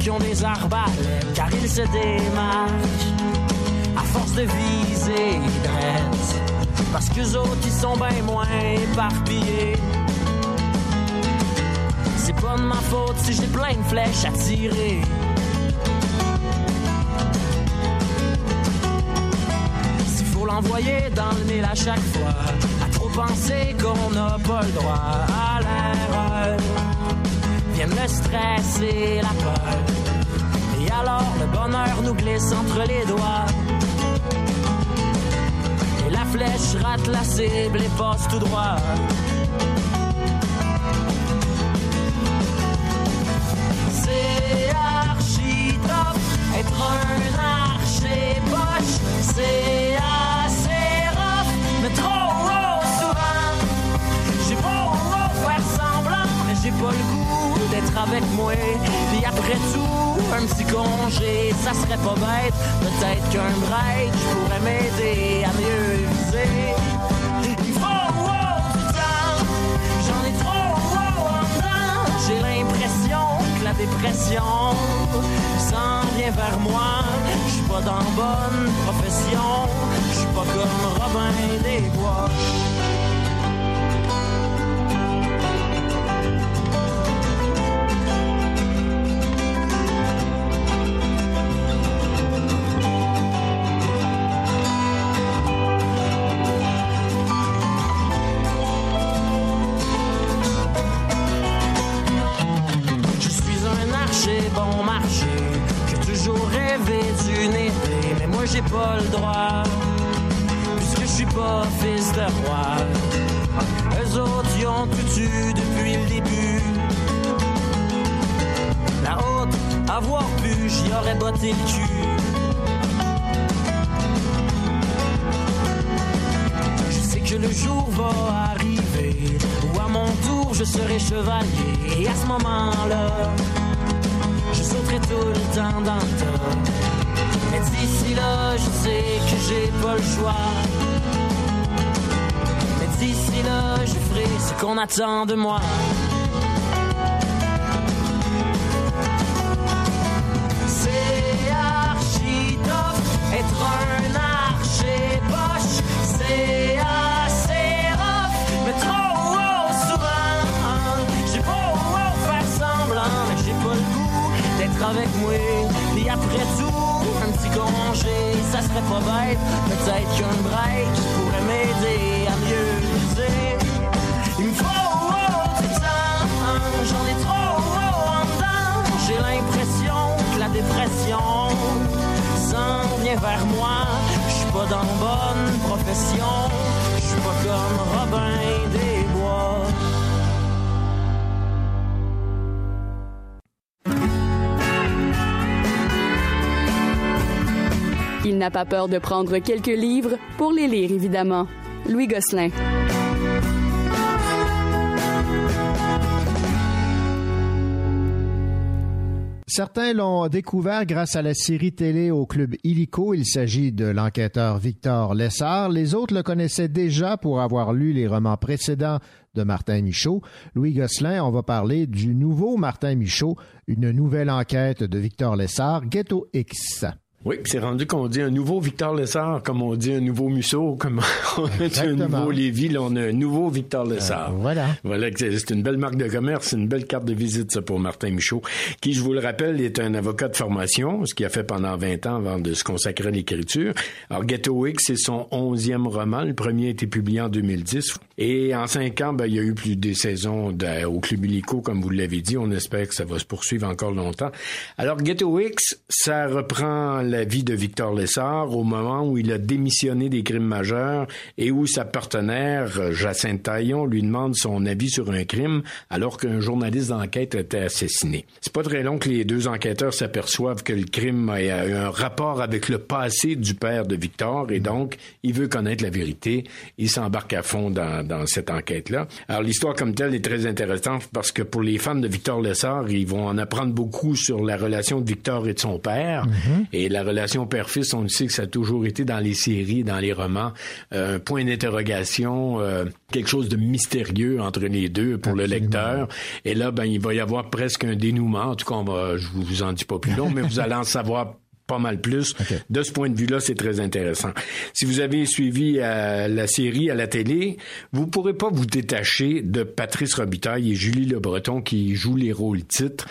qui ont des arbalètes, car ils se démarquent à force de viser dresse, parce qu'eux autres ils sont bien moins éparpillés. C'est pas de ma faute si j'ai plein de flèches à tirer. S'il faut l'envoyer dans le mille à chaque fois, à trop penser qu'on n'a pas le droit à l'erreur, viennent le stress et la peur. Et alors le bonheur nous glisse entre les doigts. Et la flèche rate la cible et passe tout droit. C'est archi top, être un archer poche, c'est assez rough, mais trop raw souvent. J'ai raw faire semblant, mais j'ai pas le goût d'être avec moi. Puis après tout, un petit congé, ça serait pas bête. Peut-être qu'un break pourrait m'aider à mieux viser. Il faut wow du temps, j'en ai trop en dedans. J'ai l'impression que la dépression s'en vient vers moi. Je suis pas dans bonne profession, je suis pas comme Robin des Bois. Qu'on attend de moi. Dans bonne profession, je suis pas comme Robin des Bois. Il n'a pas peur de prendre quelques livres pour les lire, évidemment. Louis Gosselin. Certains l'ont découvert grâce à la série télé au club Illico. Il s'agit de l'enquêteur Victor Lessard. Les autres le connaissaient déjà pour avoir lu les romans précédents de Martin Michaud. Louis Gosselin, on va parler du nouveau Martin Michaud, une nouvelle enquête de Victor Lessard, Ghetto X. Oui, puis c'est rendu qu'on dit un nouveau Victor Lessard, comme on dit un nouveau Musso, comme on a dit un nouveau Lévy, là, on a un nouveau Victor Lessard. voilà. Voilà, c'est c'est une belle marque de commerce, c'est une belle carte de visite, ça, pour Martin Michaud, qui, je vous le rappelle, est un avocat de formation, ce qu'il a fait pendant 20 ans avant de se consacrer à l'écriture. Alors, Ghetto X, c'est son onzième roman. Le premier a été publié en 2010. Et en cinq ans, ben, il y a eu plus des saisons de- au Club Illico, comme vous l'avez dit. On espère que ça va se poursuivre encore longtemps. Alors, Ghetto X, ça reprend la vie de Victor Lessard au moment où il a démissionné des crimes majeurs et où sa partenaire, Jacinthe Taillon, lui demande son avis sur un crime alors qu'un journaliste d'enquête était assassiné. C'est pas très long que les deux enquêteurs s'aperçoivent que le crime a eu un rapport avec le passé du père de Victor et donc il veut connaître la vérité. Il s'embarque à fond dans, dans cette enquête-là. Alors l'histoire comme telle est très intéressante parce que pour les fans de Victor Lessard, ils vont en apprendre beaucoup sur la relation de Victor et de son père. Et la relation père-fils, on le sait que ça a toujours été dans les séries, dans les romans, euh, un point d'interrogation, euh, quelque chose de mystérieux entre les deux pour le lecteur. Et là, ben, il va y avoir presque un dénouement. En tout cas, on va, je vous en dis pas plus long, mais vous allez en savoir pas mal plus. De ce point de vue-là, c'est très intéressant. Si vous avez suivi euh, la série à la télé, vous pourrez pas vous détacher de Patrice Robitaille et Julie Le Breton qui jouent les rôles titres.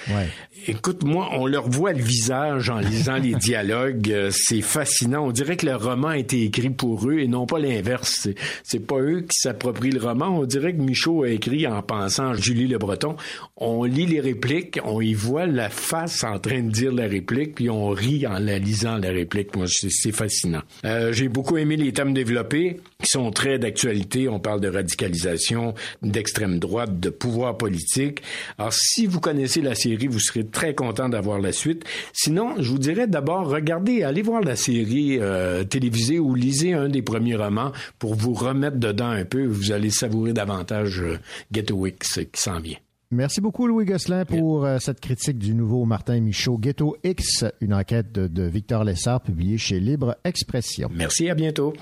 Écoute, moi, on leur voit le visage en lisant les dialogues. Euh, C'est fascinant. On dirait que le roman a été écrit pour eux et non pas l'inverse. C'est pas eux qui s'approprient le roman. On dirait que Michaud a écrit en pensant à Julie Le Breton. On lit les répliques, on y voit la face en train de dire la réplique, puis on rit en la lisant la réplique. Moi, c'est fascinant. Euh, J'ai beaucoup aimé les thèmes développés, qui sont très d'actualité. On parle de radicalisation, d'extrême droite, de pouvoir politique. Alors, si vous connaissez la série, vous serez très content d'avoir la suite. Sinon, je vous dirais d'abord, regardez, allez voir la série euh, télévisée ou lisez un des premiers romans pour vous remettre dedans un peu. Vous allez savourer davantage euh, X qui s'en vient. Merci beaucoup, Louis Gosselin, pour euh, cette critique du nouveau Martin Michaud, Ghetto X, une enquête de, de Victor Lessard publiée chez Libre Expression. Merci, à bientôt.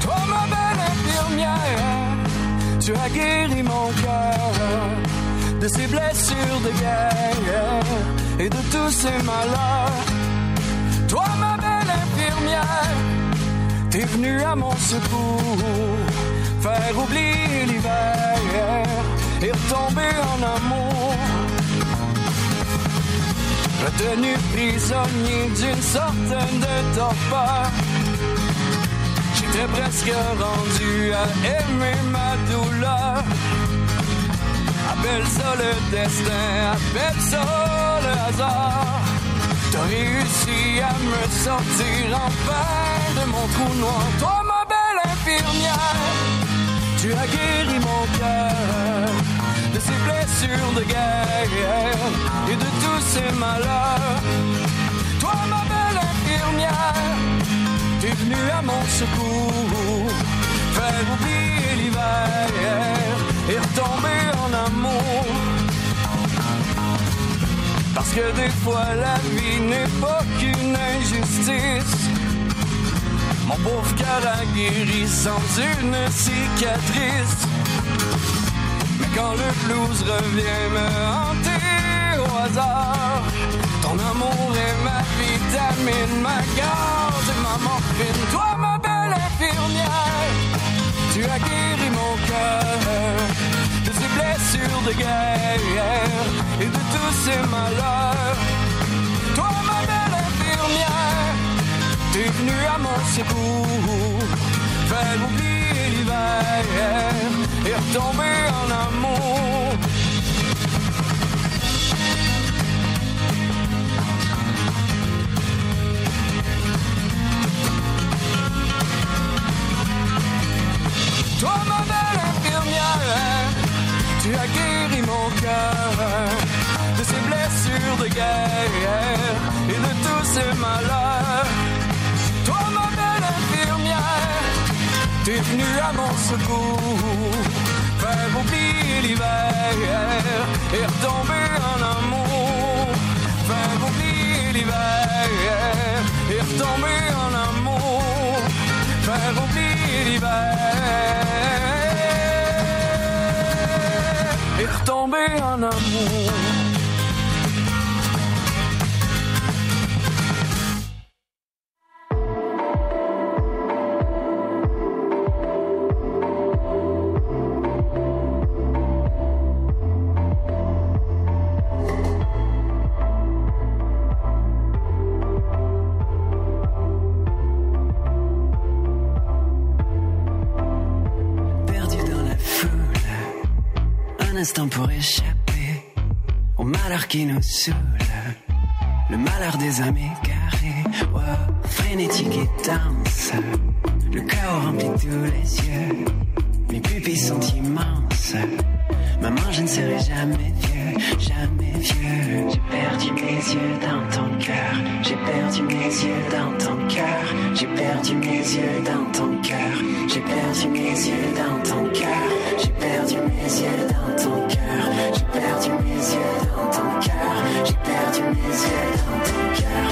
Toi, ma belle infirmière, tu as guéri mon cœur de ces blessures de guerre et de tous ces malheurs. Toi, ma belle infirmière, t'es venue à mon secours, faire oublier l'hiver et retomber en amour. Retenu prisonnier d'une sorte de torpeur. J'étais presque rendu à aimer ma douleur. Appelle ça le destin, appelle ça le hasard. T'as réussi à me sortir enfin de mon trou noir. Toi, ma belle infirmière, tu as guéri mon cœur de ses blessures de guerre et de tous ses malheurs. Toi, ma belle infirmière, t'es venue à mon secours, faire oublier l'hiver et retomber en amour. Parce que des fois la vie n'est pas qu'une injustice. Mon pauvre cœur a guéri sans une cicatrice. Mais quand le blues revient me hanter au hasard, ton amour est ma vitamine, ma gage et ma morphine. Toi, ma belle infirmière, tu as guéri mon cœur blessures de guerre et de tous ses malheurs. Toi, ma belle infirmière, t'es venue à mon secours, faire oublier l'hiver et retomber en amour. Toi, tu as guéri mon cœur de ses blessures de guerre et de tous ses malheurs. Toi, ma belle infirmière, t'es venue à mon secours, faire oublier l'hiver et retomber en amour. Faire oublier l'hiver et retomber en amour. Faire oublier l'hiver et retomber en amour. Le malheur des égarées, wow, frénétique et dense, le chaos remplit tous les yeux, mes pupilles sont immenses, maman je ne serai jamais vieux, jamais vieux, j'ai perdu mes yeux dans ton cœur, j'ai perdu mes yeux dans ton cœur, j'ai perdu mes yeux dans ton cœur, j'ai perdu mes yeux dans ton cœur, j'ai perdu mes yeux dans ton cœur, j'ai perdu mes yeux dans ton cœur, j'ai perdu mes yeux dans ton cœur,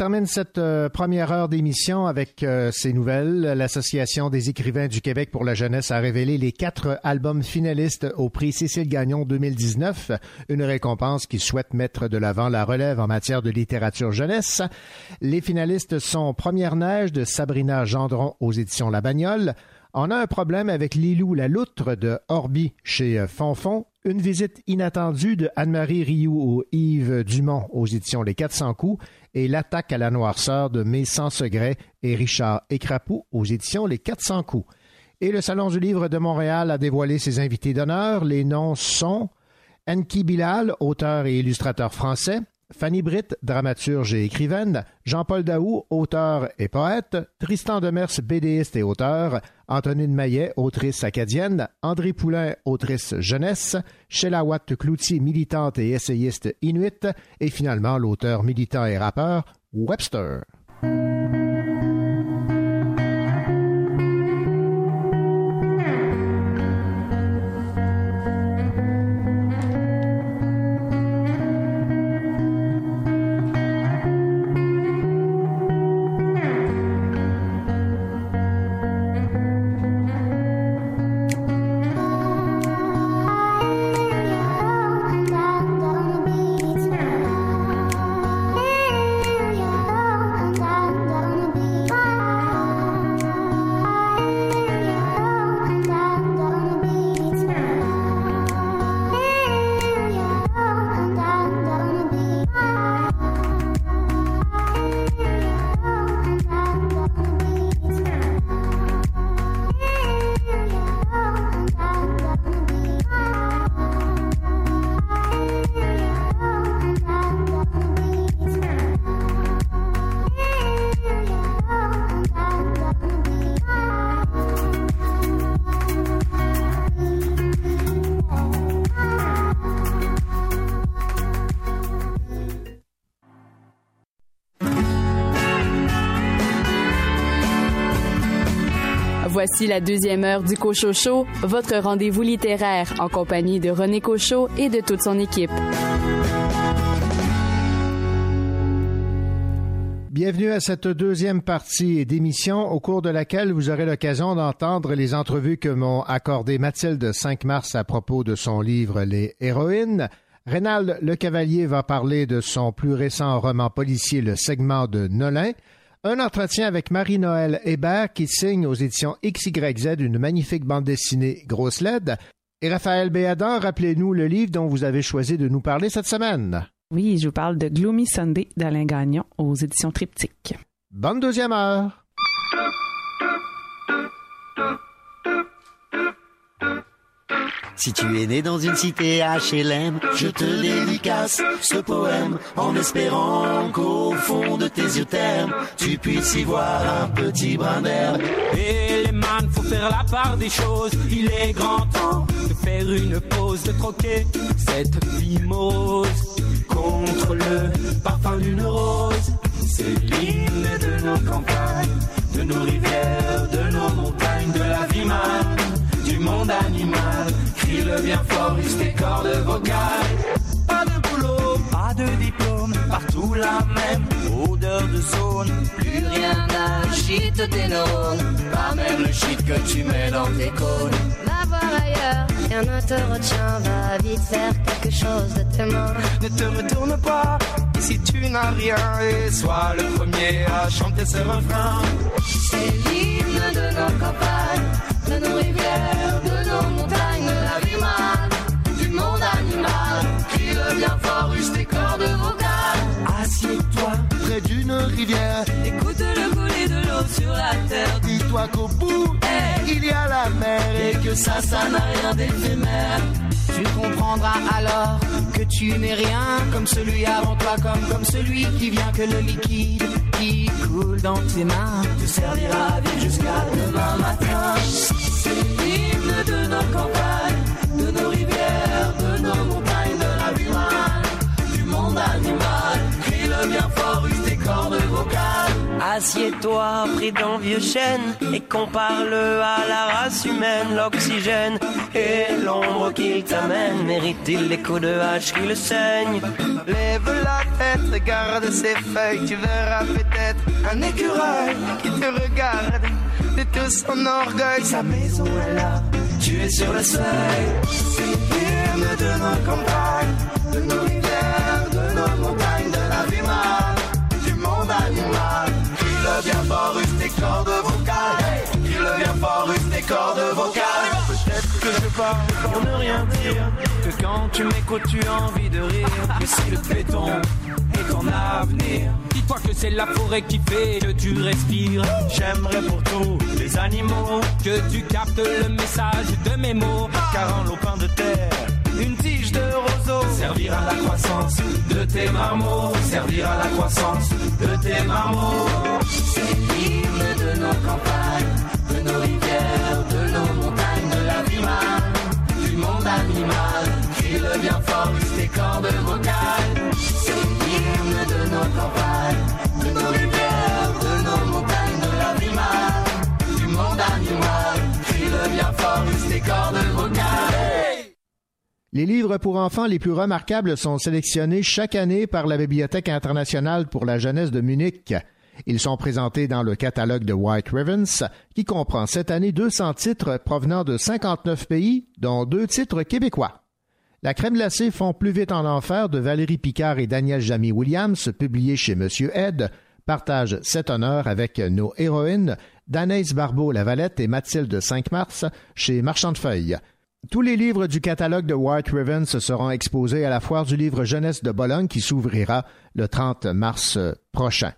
termine cette euh, première heure d'émission avec euh, ces nouvelles. L'Association des écrivains du Québec pour la jeunesse a révélé les quatre albums finalistes au prix Cécile Gagnon 2019, une récompense qui souhaite mettre de l'avant la relève en matière de littérature jeunesse. Les finalistes sont Première neige de Sabrina Gendron aux éditions La Bagnole, on a un problème avec Lilou la loutre de Orbi chez euh, Fonfon, une visite inattendue de Anne-Marie Rioux ou Yves Dumont aux éditions Les 400 coups et l'attaque à la noirceur de Mes sans secret et Richard Écrapou aux éditions Les 400 coups. Et le Salon du livre de Montréal a dévoilé ses invités d'honneur. Les noms sont Enki Bilal, auteur et illustrateur français, Fanny Britt, dramaturge et écrivaine, Jean-Paul Daou, auteur et poète, Tristan Demers, bédéiste et auteur, Antonine Maillet, autrice acadienne, André Poulain, autrice jeunesse, Sheila Cloutier, militante et essayiste inuit, et finalement l'auteur militant et rappeur Webster. Voici la deuxième heure du Cochocho, votre rendez-vous littéraire en compagnie de René Cochot et de toute son équipe. Bienvenue à cette deuxième partie d'émission au cours de laquelle vous aurez l'occasion d'entendre les entrevues que m'ont accordées Mathilde 5 mars à propos de son livre Les héroïnes. Rénal Le Cavalier va parler de son plus récent roman policier Le segment de Nolin. Un entretien avec Marie-Noël Hébert qui signe aux éditions XYZ une magnifique bande dessinée grosse LED. Et Raphaël Béadan, rappelez-nous le livre dont vous avez choisi de nous parler cette semaine. Oui, je vous parle de Gloomy Sunday d'Alain Gagnon aux éditions Triptyque. Bonne deuxième heure. Si tu es né dans une cité HLM, je te dédicace ce poème en espérant qu'au fond de tes yeux termes, tu puisses y voir un petit brin d'herbe. Et les man, faut faire la part des choses. Il est grand temps de faire une pause, de troquer cette vie morose contre le parfum d'une rose. C'est l'hymne de nos campagnes, de nos rivières, de nos montagnes, de la vie man, du monde animal. Crie-le bien fort, use tes cordes vocales. Pas de boulot, pas de diplôme, partout la même odeur de zone. Plus rien n'agite tes neurones, pas même le shit que tu mets dans tes cônes. Va voir ailleurs, rien ne te retient, va vite faire quelque chose de tes mains. Ne te retourne pas si tu n'as rien et sois le premier à chanter ce refrain. C'est l'hymne de nos campagnes, de nos rivières, rivière, Écoute le couler de l'eau sur la terre. dis-toi qu'au bout, il y a la mer Et que ça, ça n'a rien d'éphémère. Tu comprendras alors que tu n'es rien comme celui avant toi, comme, comme celui qui vient que le liquide qui coule dans tes mains te servira à vivre jusqu'à demain matin. C'est l'hymne de nos campagnes, de nos rivières, de nos montagnes, de la man, du monde animal. Assieds-toi pris d'un vieux chêne et compare-le à la race humaine. L'oxygène et l'ombre qu'il t'amène mérite-t-il les coups de hache qui le saignent? Lève la tête, regarde ses feuilles, tu verras peut-être un écureuil qui te regarde de tout son orgueil. Sa maison est là, tu es sur le seuil. C'est de nos campagnes, de nos rivières, de nos montagnes, de la du monde animal. Bien fort, use tes cordes vocales. Crie-le bien fort, use tes cordes vocales. Peut-être que je parle pour ne rien dire. Que quand tu m'écoutes, tu as envie de rire. Que si le béton est ton avenir. Dis-toi que c'est la forêt qui fait que tu respires. J'aimerais pour tous les animaux que tu captes le message de mes mots. Car en lopin de terre, une tige de roseau servir à la croissance de tes marmots. Servir à la croissance de tes marmots. C'est l'hymne de nos campagnes, de nos rivières, de nos montagnes, de la vie mâle, du monde animal. Crie-le bien fort, tes cordes vocales. Les livres pour enfants les plus remarquables sont sélectionnés chaque année par la Bibliothèque internationale pour la jeunesse de Munich. Ils sont présentés dans le catalogue de White Ravens, qui comprend cette année 200 titres provenant de 59 pays, dont deux titres québécois. La crème glacée font plus vite en enfer de Valérie Picard et Daniel Jamie Williams, publié chez Monsieur Ed, partage cet honneur avec nos héroïnes d'Anaïs Barbeau-Lavalette et Mathilde 5 mars chez Marchand de Feuilles. Tous les livres du catalogue de White Ravens seront exposés à la foire du livre jeunesse de Bologne qui s'ouvrira le 30 mars prochain.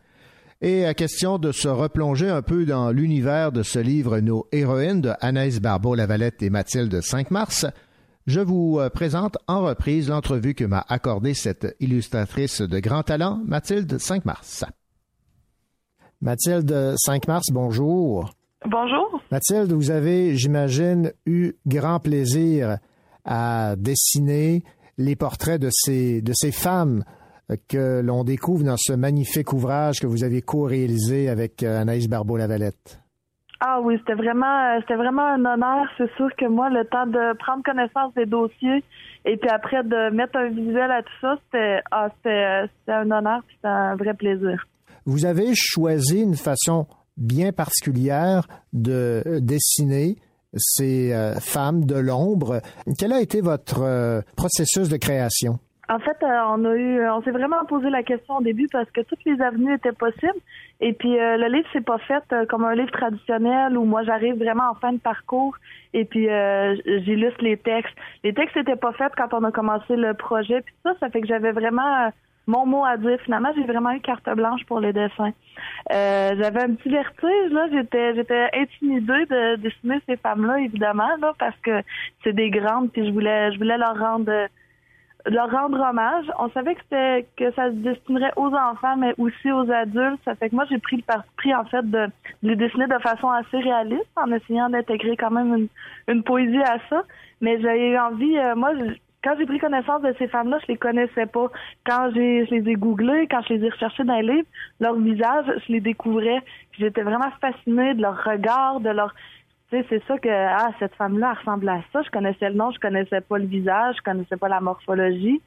Et à question de se replonger un peu dans l'univers de ce livre Nos héroïnes de Anaïs Barbeau-Lavalette et Mathilde 5 mars, je vous euh, présente en reprise l'entrevue que m'a accordée cette illustratrice de grand talent, Mathilde 5 mars. Mathilde 5 mars, bonjour. Bonjour. Mathilde, vous avez, j'imagine, eu grand plaisir à dessiner les portraits de ces, de ces femmes euh, que l'on découvre dans ce magnifique ouvrage que vous avez co-réalisé avec euh, Anaïs Barbeau-Lavalette. Ah oui, c'était vraiment, euh, c'était vraiment un honneur. C'est sûr que moi, le temps de prendre connaissance des dossiers et puis après de mettre un visuel à tout ça, c'était, ah, c'était, c'était un honneur, puis c'était un vrai plaisir. Vous avez choisi une façon bien particulière de dessiner ces euh, femmes de l'ombre. Quel a été votre euh, processus de création? En fait, euh, on a eu, on s'est vraiment posé la question au début parce que toutes les avenues étaient possibles. Et puis euh, le livre c'est pas fait euh, comme un livre traditionnel où moi j'arrive vraiment en fin de parcours et puis euh, j'illustre les textes. Les textes n'étaient pas faits quand on a commencé le projet. Puis ça, ça fait que j'avais vraiment euh, mon mot à dire. Finalement, j'ai vraiment eu carte blanche pour les dessins. Euh, j'avais un petit vertige là. J'étais, j'étais intimidée de dessiner ces femmes-là, évidemment, là, parce que c'est des grandes. Puis je voulais, je voulais leur rendre leur rendre hommage. On savait que c'était que ça se destinerait aux enfants, mais aussi aux adultes. Ça fait que moi j'ai pris le parti pris en fait de, les dessiner de façon assez réaliste, en essayant d'intégrer quand même une, une poésie à ça. Mais j'ai eu envie, euh, moi, quand j'ai pris connaissance de ces femmes-là, je les connaissais pas. Quand j'ai, je les ai googlées, quand je les ai recherchées dans les livres, leur visage, je les découvrais. J'étais vraiment fascinée de leur regard, de leur c'est ça que ah cette femme-là ressemble à ça. Je connaissais le nom, je connaissais pas le visage, je connaissais pas la morphologie.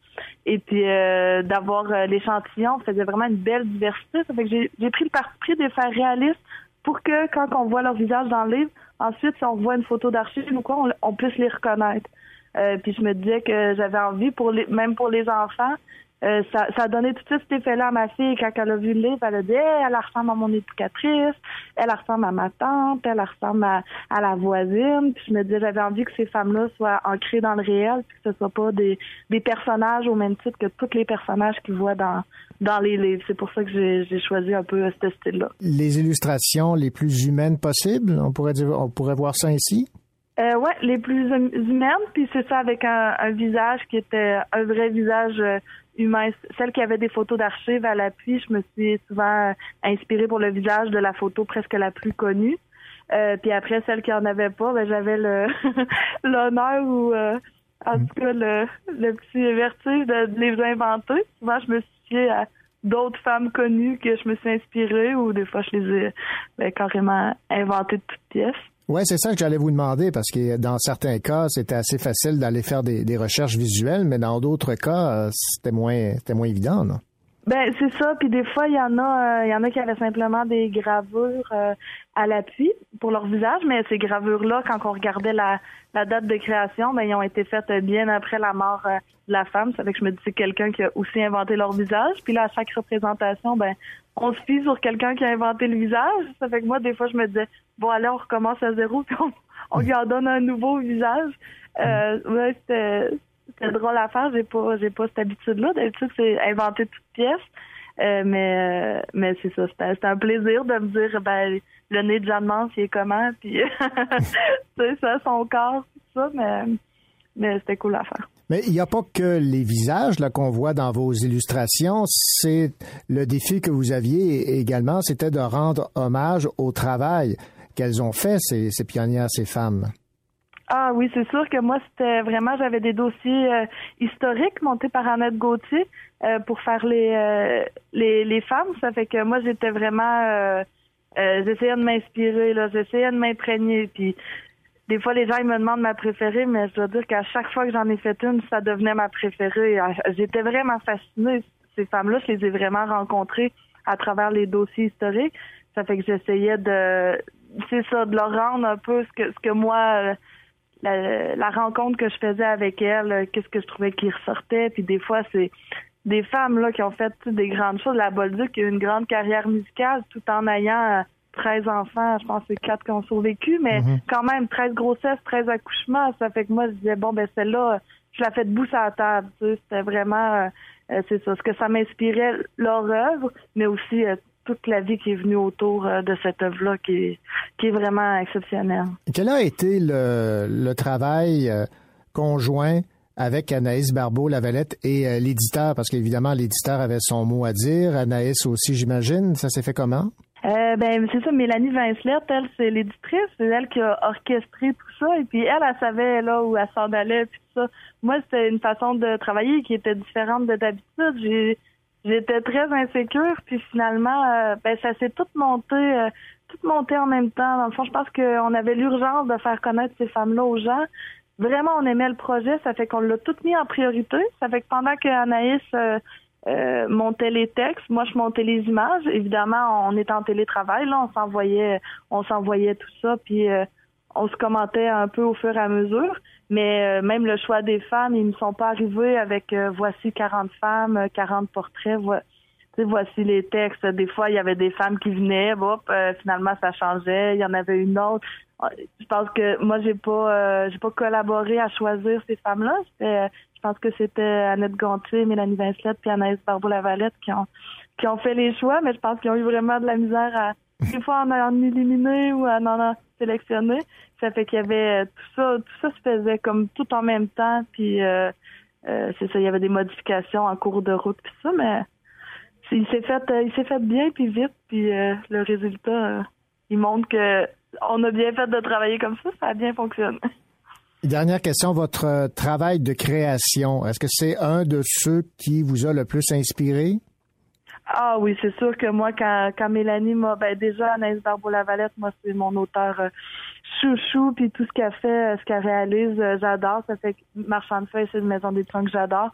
Et puis euh, d'avoir euh, l'échantillon faisait vraiment une belle diversité. Ça fait que j'ai pris le parti pris de les faire réalistes pour que quand on voit leur visage dans le livre, ensuite si on voit une photo d'archive ou quoi, on puisse les reconnaître. Euh, puis je me disais que j'avais envie pour même pour les enfants. euh, ça, ça a donné tout de suite cet effet-là à ma fille quand elle a vu le livre. Elle a dit elle ressemble à mon éducatrice, elle ressemble à ma tante, elle ressemble à, la voisine. Puis je me disais j'avais envie que ces femmes-là soient ancrées dans le réel, puis que ce soit pas des, personnages au même titre que tous les personnages qu'ils voient dans dans les livres. C'est pour ça que j'ai j'ai choisi un peu euh, ce style-là. Les illustrations les plus humaines possibles, on pourrait, dire, on pourrait voir ça ainsi? Euh, ouais, les plus hum- humaines, puis c'est ça avec un, un visage qui était un vrai visage euh, humain. Celle qui avait des photos d'archives à l'appui, je me suis souvent euh, inspirée pour le visage de la photo presque la plus connue. Euh, puis après, celle qui en avait pas, ben j'avais le l'honneur ou euh, en tout cas le, le petit vertige de, de les inventer. Souvent, je me suis fiée à d'autres femmes connues que je me suis inspirée ou des fois je les ai ben, carrément inventées de toutes pièces. Oui, c'est ça que j'allais vous demander parce que dans certains cas, c'était assez facile d'aller faire des, des recherches visuelles, mais dans d'autres cas, euh, c'était moins, c'était moins évident, non? Ben c'est ça, puis des fois il y en a, euh, il y en a qui avaient simplement des gravures euh, à l'appui pour leur visage, mais ces gravures là, quand on regardait la, la date de création, ben ils ont été faites bien après la mort euh, de la femme. Ça fait que je me dis c'est quelqu'un qui a aussi inventé leur visage. Puis là à chaque représentation, ben on se fie sur quelqu'un qui a inventé le visage. Ça fait que moi des fois je me disais bon allez on recommence à zéro puis on, on lui en donne un nouveau visage. Euh, ouais, c'était c'était drôle à faire. J'ai pas, j'ai pas cette habitude-là. D'habitude, c'est inventer toute pièce. Euh, mais, euh, mais c'est ça. C'était, un plaisir de me dire, ben, le nez de Jeanne Mance, il est comment, puis c'est ça, son corps, tout ça. Mais, mais c'était cool à faire. Mais il n'y a pas que les visages là, qu'on voit dans vos illustrations. C'est le défi que vous aviez également, c'était de rendre hommage au travail qu'elles ont fait, ces, ces pionnières, ces femmes. Ah oui, c'est sûr que moi, c'était vraiment, j'avais des dossiers euh, historiques montés par Annette Gauthier euh, pour faire les, euh, les les femmes. Ça fait que moi, j'étais vraiment, euh, euh, j'essayais de m'inspirer, là, j'essayais de m'imprégner. Puis des fois, les gens ils me demandent ma préférée, mais je dois dire qu'à chaque fois que j'en ai fait une, ça devenait ma préférée. J'étais vraiment fascinée. Ces femmes-là, je les ai vraiment rencontrées à travers les dossiers historiques. Ça fait que j'essayais de, c'est ça, de leur rendre un peu ce que ce que moi la, la, rencontre que je faisais avec elle, qu'est-ce que je trouvais qui ressortait. Puis des fois, c'est des femmes là qui ont fait des grandes choses. La Bolduc qui a eu une grande carrière musicale tout en ayant 13 enfants. Je pense que c'est quatre qui ont survécu, mais Mhm. quand même 13 grossesses, 13 accouchements. Ça fait que moi, je disais, bon, ben celle-là, je la fais debout sur la table. Tu sais, C'était vraiment, euh, c'est ça, ce que ça m'inspirait, leur œuvre, mais aussi euh, toute la vie qui est venue autour euh, de cette œuvre-là qui est, qui est vraiment exceptionnelle. Quel a été le, le travail euh, conjoint avec Anaïs Barbeau-Lavalette et euh, l'éditeur? Parce qu'évidemment, l'éditeur avait son mot à dire. Anaïs aussi, j'imagine. Ça s'est fait comment? Euh, ben c'est ça, Mélanie Vincelette, elle, c'est l'éditrice, c'est elle qui a orchestré tout ça, et puis elle, elle savait là où elle s'en allait, puis tout ça. Moi, c'était une façon de travailler qui était différente de d'habitude. J'ai j'étais très insécure, puis finalement, euh, ben ça s'est tout monté, euh, tout monté en même temps. Dans le fond, je pense qu'on avait l'urgence de faire connaître ces femmes-là aux gens. Vraiment, on aimait le projet, ça fait qu'on l'a tout mis en priorité. Ça fait que pendant que Anaïs euh, euh, montait les textes, moi je montais les images. Évidemment, on était en télétravail, là, on s'envoyait, on s'envoyait tout ça, puis euh, on se commentait un peu au fur et à mesure. Mais euh, même le choix des femmes, ils ne sont pas arrivés avec euh, voici 40 femmes, euh, 40 portraits. Vo voici les textes. Des fois, il y avait des femmes qui venaient, hop, euh, finalement ça changeait. Il y en avait une autre. Euh, Je pense que moi j'ai pas euh, j'ai pas collaboré à choisir ces femmes-là. Euh, je pense que c'était Annette Gontier, Mélanie Vincelette puis Anaïs Barbeau-Lavalette qui ont qui ont fait les choix, mais je pense qu'ils ont eu vraiment de la misère à des fois en en éliminer ou en, en sélectionner. Ça fait qu'il y avait euh, tout ça, tout ça se faisait comme tout en même temps, puis euh, euh, c'est ça, il y avait des modifications en cours de route puis ça, mais il s'est fait il s'est fait bien puis vite, puis le résultat il montre que on a bien fait de travailler comme ça, ça a bien fonctionné. Dernière question, votre travail de création, est-ce que c'est un de ceux qui vous a le plus inspiré? Ah oui, c'est sûr que moi, quand, quand Mélanie m'a, ben déjà Anaïs Barbeau-Lavalette, moi c'est mon auteur euh, chouchou, puis tout ce qu'elle fait, euh, ce qu'elle réalise, euh, j'adore. Ça fait que Marchand de feuilles, c'est une maison d'édition que j'adore.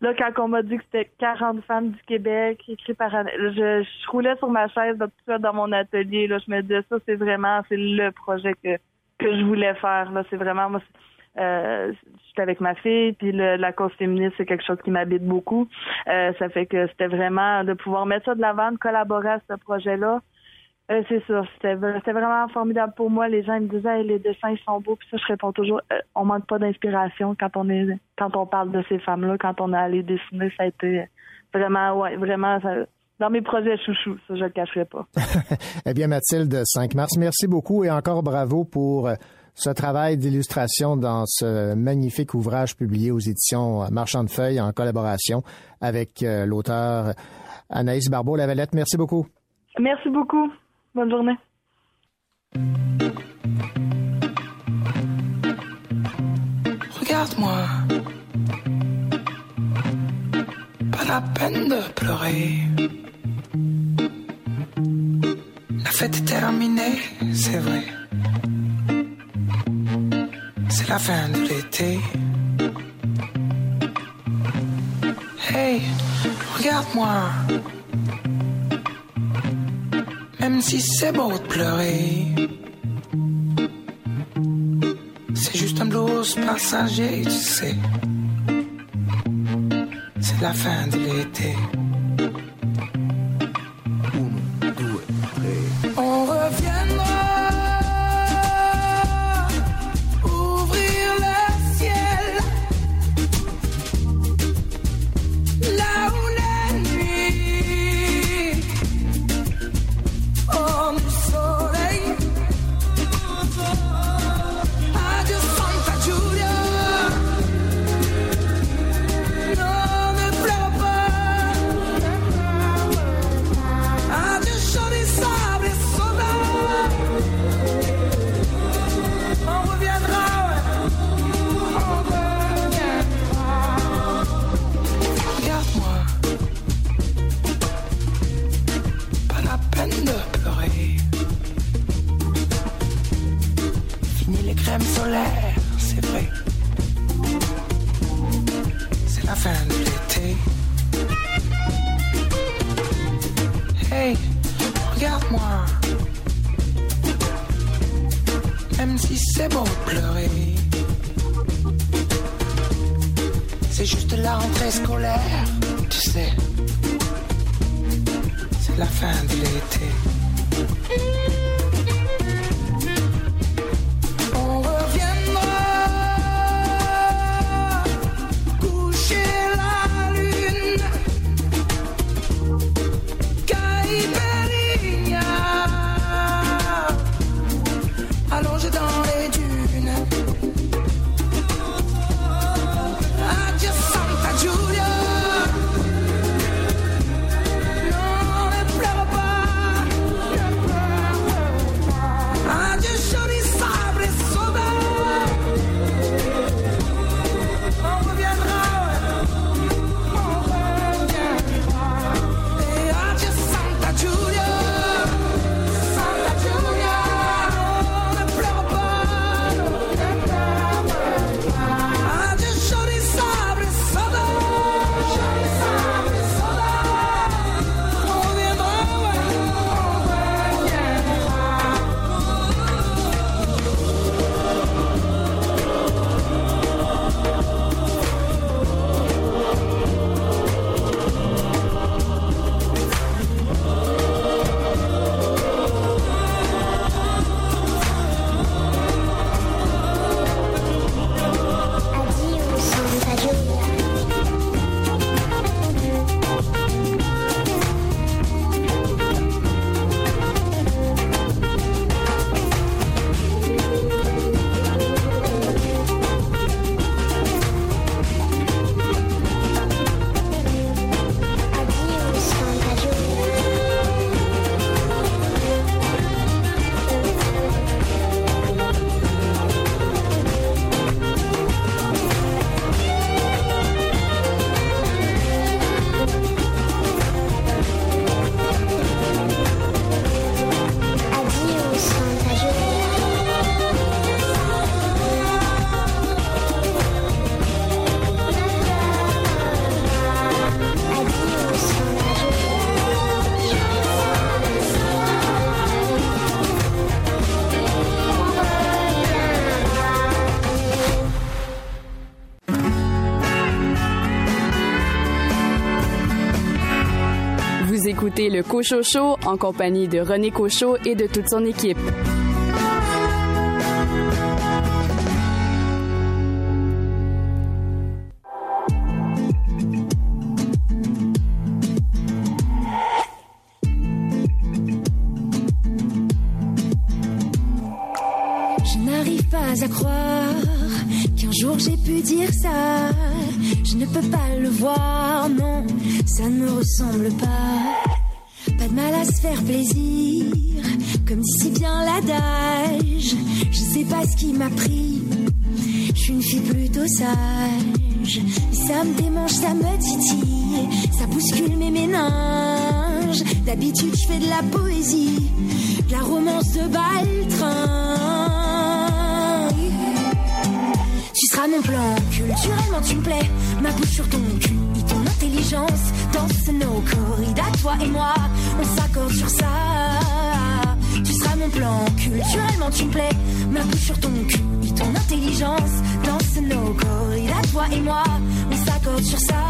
Là, quand on m'a dit que c'était 40 femmes du Québec, écrit par je, je roulais sur ma chaise là, tout ça dans mon atelier. Là, je me disais ça, c'est vraiment, c'est le projet que que je voulais faire. Là, c'est vraiment moi. Euh, j'étais avec ma fille, puis le- la cause féministe, c'est quelque chose qui m'habite beaucoup. Euh, ça fait que c'était vraiment de pouvoir mettre ça de l'avant, de collaborer à ce projet-là. Euh, c'est ça, c'était vraiment formidable pour moi. Les gens me disaient Hey, les dessins ils sont beaux, puis ça je réponds toujours euh, on manque pas d'inspiration quand on est quand on parle de ces femmes-là, quand on a allé dessiner, ça a été vraiment ouais, vraiment dans mes projets chouchous, ça je le cacherai pas. Eh bien, Mathilde 5 mars, merci beaucoup et encore bravo pour euh, ce travail d'illustration dans ce magnifique ouvrage publié aux éditions Marchand de Feuilles en collaboration avec euh, l'auteur Anaïs Barbeau-Lavalette. Merci beaucoup. Merci beaucoup. Bonne journée. Regarde-moi. Pas la peine de pleurer. La fête est terminée, c'est vrai la fin de l'été. Hey, regarde-moi. Même si c'est beau de pleurer, c'est juste un blues passager, tu sais. C'est la fin de l'été. écoutez le Cocho en compagnie de René Cocho et de toute son équipe. comme si bien l'adage. Je sais pas ce qui m'a pris, je suis une fille plutôt sage. Ça me démange, ça me titille, ça bouscule mes méninges. D'habitude, je fais de la poésie, de la romance de Baltrin. Tu seras mon plan, culturellement tu me plais, ma couche sur ton cul intelligence. Danse nos corridas, toi et moi, on s'accorde sur ça. Tu seras mon plan, culturellement tu me plais. Ma bouche sur ton cul, et ton intelligence. Danse nos corridas, toi et moi, on s'accorde sur ça.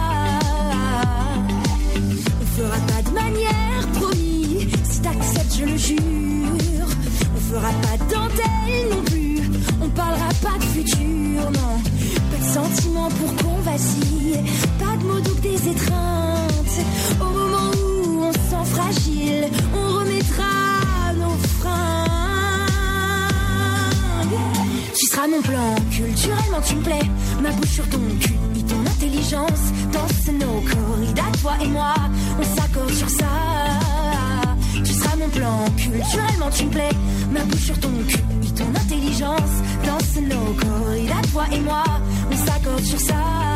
On fera pas de manière, promis. Si t'acceptes, je le jure. On fera pas de dentelle non plus. Parlera pas de futur, non. Pas de sentiments pour qu'on vacille. Pas de mots doux que des étreintes. Au moment où on se sent fragile, on remettra nos fringues. Tu seras mon plan, culturellement tu me plais. Ma bouche sur ton cul, et ton intelligence. Danse nos corridas, toi et moi, on s'accorde sur ça. Tu seras mon plan, culturellement tu me plais. Ma bouche sur ton cul, ton intelligence. Danse nos corridas, toi et moi, on s'accorde sur ça.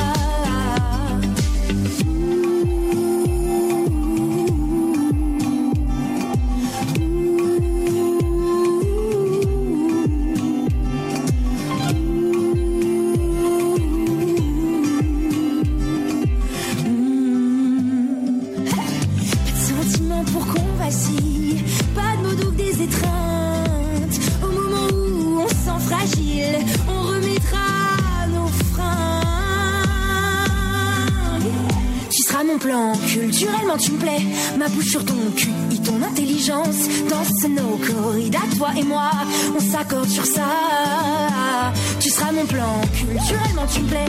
Et moi, on s'accorde sur ça. Tu seras mon plan, culturellement tu me plais.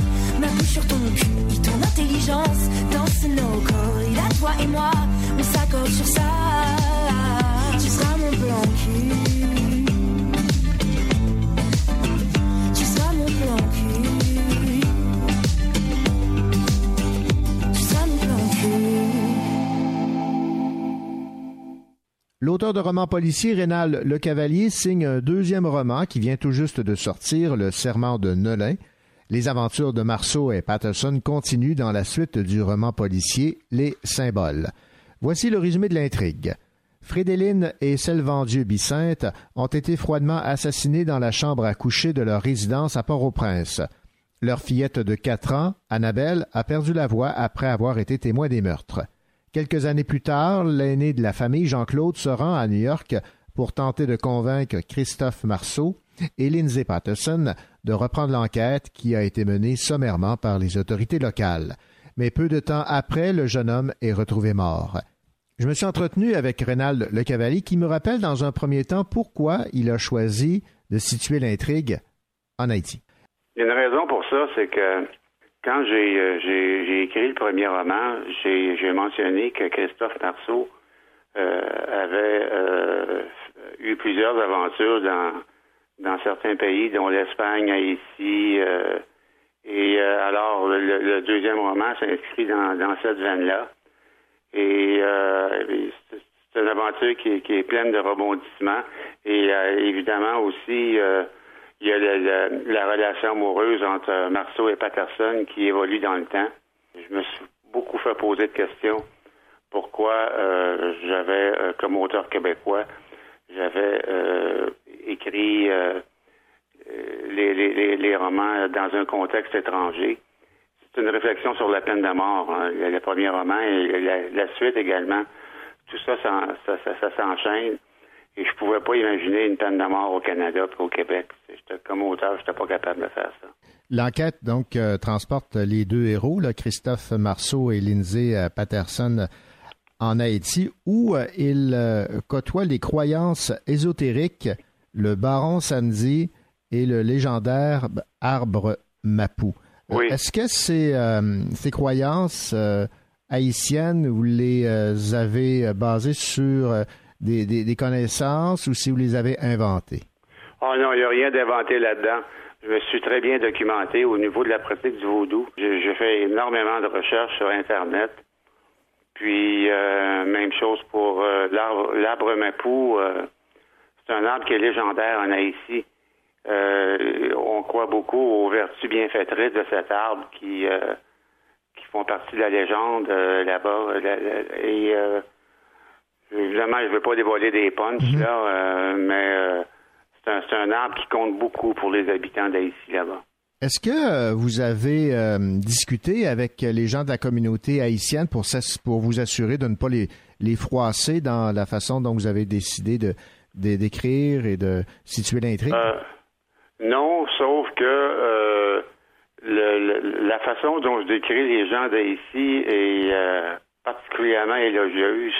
De romans policiers, Rénal Le Cavalier, signe un deuxième roman qui vient tout juste de sortir, Le Serment de Nolin. Les aventures de Marceau et Patterson continuent dans la suite du roman policier Les Symboles. Voici le résumé de l'intrigue. Frédéline et Selvandieu Bicinte ont été froidement assassinés dans la chambre à coucher de leur résidence à Port-au-Prince. Leur fillette de quatre ans, Annabelle, a perdu la voix après avoir été témoin des meurtres. Quelques années plus tard, l'aîné de la famille, Jean-Claude, se rend à New York pour tenter de convaincre Christophe Marceau et Lindsay Patterson de reprendre l'enquête qui a été menée sommairement par les autorités locales. Mais peu de temps après, le jeune homme est retrouvé mort. Je me suis entretenu avec Rénal Le Cavalier qui me rappelle dans un premier temps pourquoi il a choisi de situer l'intrigue en Haïti. Une raison pour ça, c'est que quand j'ai euh, j'ai écrit le premier roman, j'ai mentionné que Christophe Marceau euh, avait euh, eu plusieurs aventures dans dans certains pays, dont l'Espagne, Haïti. euh, et alors, le, deuxième roman s'inscrit dans, dans cette veine-là. Et c'est une aventure qui, est- pleine de rebondissements. Et évidemment aussi, il y a le- le- la relation amoureuse entre euh, Marceau et Patterson qui évolue dans le temps. Je me suis beaucoup fait poser de questions. Pourquoi euh, j'avais, euh, comme auteur québécois, j'avais euh, écrit euh, euh, les, les- les- romans dans un contexte étranger. C'est une réflexion sur la peine de mort, hein, le premier roman et la, la suite également. Tout ça, ça, ça, ça- ça s'enchaîne. Et je pouvais pas imaginer une peine de mort au Canada et au Québec. J'étais- Comme auteur, je n'étais pas capable de faire ça. L'enquête donc euh, transporte les deux héros, là, Christophe Marceau et Lindsay euh, Patterson, en Haïti, où euh, ils euh, côtoient les croyances ésotériques, le baron Sandy et le légendaire arbre Mapou. Oui. Est-ce que ces, ces croyances haïtiennes, vous les avez basées sur des, connaissances ou si vous les avez inventées? Oh non, il n'y a rien d'inventé là-dedans. Je me suis très bien documenté au niveau de la pratique du vaudou. J'ai fait énormément de recherches sur Internet. Puis, euh, même chose pour euh, l'arbre Mapou. euh, c'est un arbre qui est légendaire en Haïti. On croit beaucoup aux vertus bienfaitrices de cet arbre qui, qui font partie de la légende là-bas. Évidemment, je ne veux pas dévoiler des punchs, là, euh, mais euh, c'est un, arbre qui compte beaucoup pour les habitants d'Haïti là-bas. Est-ce que euh, vous avez euh, discuté avec les gens de la communauté haïtienne pour, vous assurer de ne pas les, les froisser dans la façon dont vous avez décidé de d'écrire et de situer l'intrigue? Non, sauf que le- le- la façon dont je décris les gens d'Haïti est particulièrement élogieuse.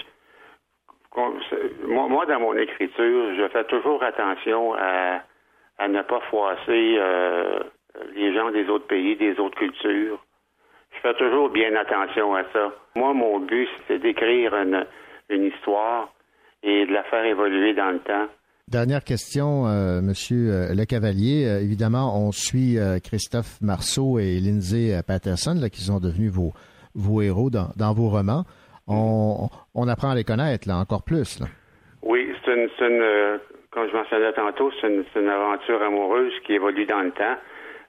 Moi, dans mon écriture, je fais toujours attention à, ne pas froisser euh, les gens des autres pays, des autres cultures. Je fais toujours bien attention à ça. Moi, mon but, c'est d'écrire une, histoire et de la faire évoluer dans le temps. Dernière question, euh, Monsieur euh, Le Cavalier. Euh, évidemment, on suit Christophe Marceau et Lindsay Patterson, qui sont devenus vos, héros dans vos romans. On, on apprend à les connaître, là, encore plus. Là. Oui, c'est une, une, euh, comme je mentionnais tantôt, c'est une, une aventure amoureuse qui évolue dans le temps.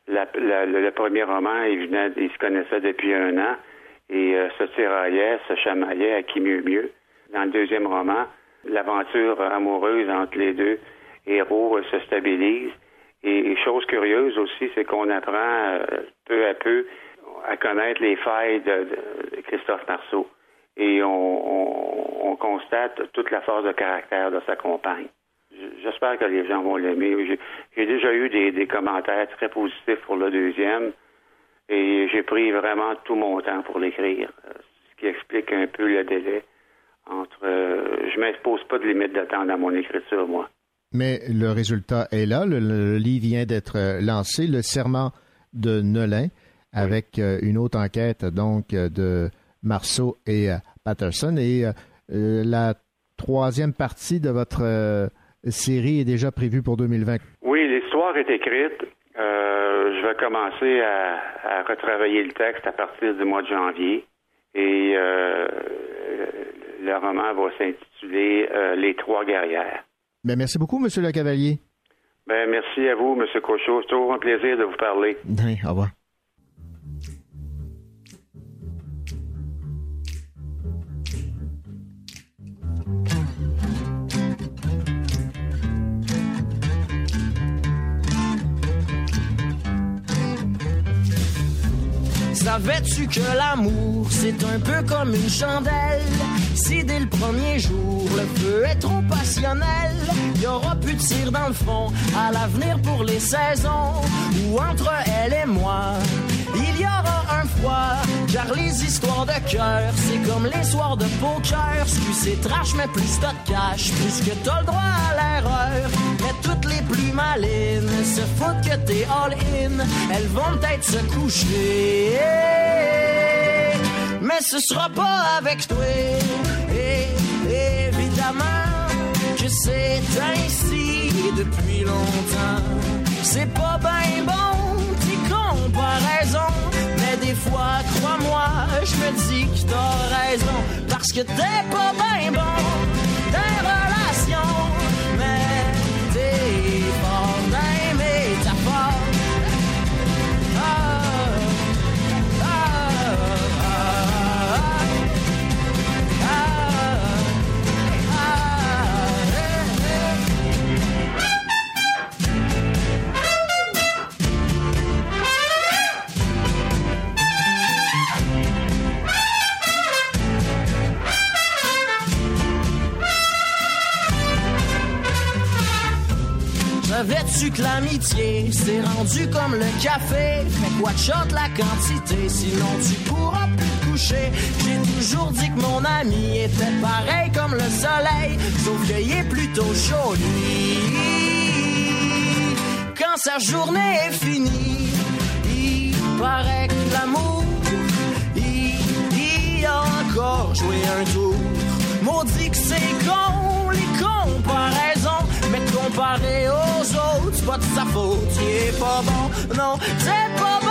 La- la- le, premier roman, ils, venaient, ils se connaissaient depuis un an et euh, se tiraillaient, se chamaillaient à qui mieux mieux. Dans le deuxième roman, l'aventure amoureuse entre les deux héros euh, se stabilise. Et, et chose curieuse aussi, c'est qu'on apprend euh, peu à peu à connaître les failles de, de Christophe Marceau. Et on, on- on constate toute la force de caractère de sa compagne. J'espère que les gens vont l'aimer. J'ai- déjà eu des, des commentaires très positifs pour le deuxième et j'ai pris vraiment tout mon temps pour l'écrire, ce qui explique un peu le délai entre... euh, je m'impose pas de limite de temps dans mon écriture, moi. Mais le résultat est là. Le, le livre vient d'être lancé, Le serment de Nolin, avec euh, une autre enquête donc euh, de Marceau et euh, Patterson. Et euh, euh, la troisième partie de votre série est déjà prévue pour 2020. Oui, l'histoire est écrite. Euh, je vais commencer à, à retravailler le texte à partir du mois de janvier. Et euh, le roman va s'intituler euh, Les Trois guerrières. Ben, merci beaucoup, Monsieur Le Cavalier. Ben, merci à vous, M. Cochot. C'est toujours un plaisir de vous parler. Oui, au revoir. Savais-tu que l'amour, c'est un peu comme une chandelle? Si dès le premier jour, le feu est trop passionnel, y aura plus de tir dans le fond, à l'avenir pour les saisons, ou entre elle et moi, il y aura un froid, car les histoires de cœur, c'est comme les soirs de poker, plus c'est trash, mais plus t'as de cash, plus que t'as le droit à l'erreur, mais toutes les plus malines se foutent que t'es all-in, elles vont peut-être se coucher, mais ce sera pas avec toi, et évidemment que c'est ainsi depuis longtemps, c'est pas ben bon, mais des fois, crois-moi, je me dis que t'as raison, parce que t'es pas ben bon Savais-tu que l'amitié s'est rendu comme le café? Fais quoi de la quantité, sinon tu pourras plus te coucher. J'ai toujours dit que mon ami était pareil comme le soleil, sauf qu'il est plutôt lui. Quand sa journée est finie, il paraît que l'amour, il, il a encore joué un tour. Maudit que c'est con, les comparaisons. Mais comparé aux autres, c'est pas de sa faute, il est pas bon. Non, c'est pas bon.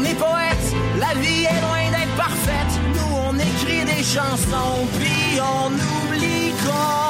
On est poète, la vie est loin d'être parfaite. Nous, on écrit des chansons, puis on oublie qu'on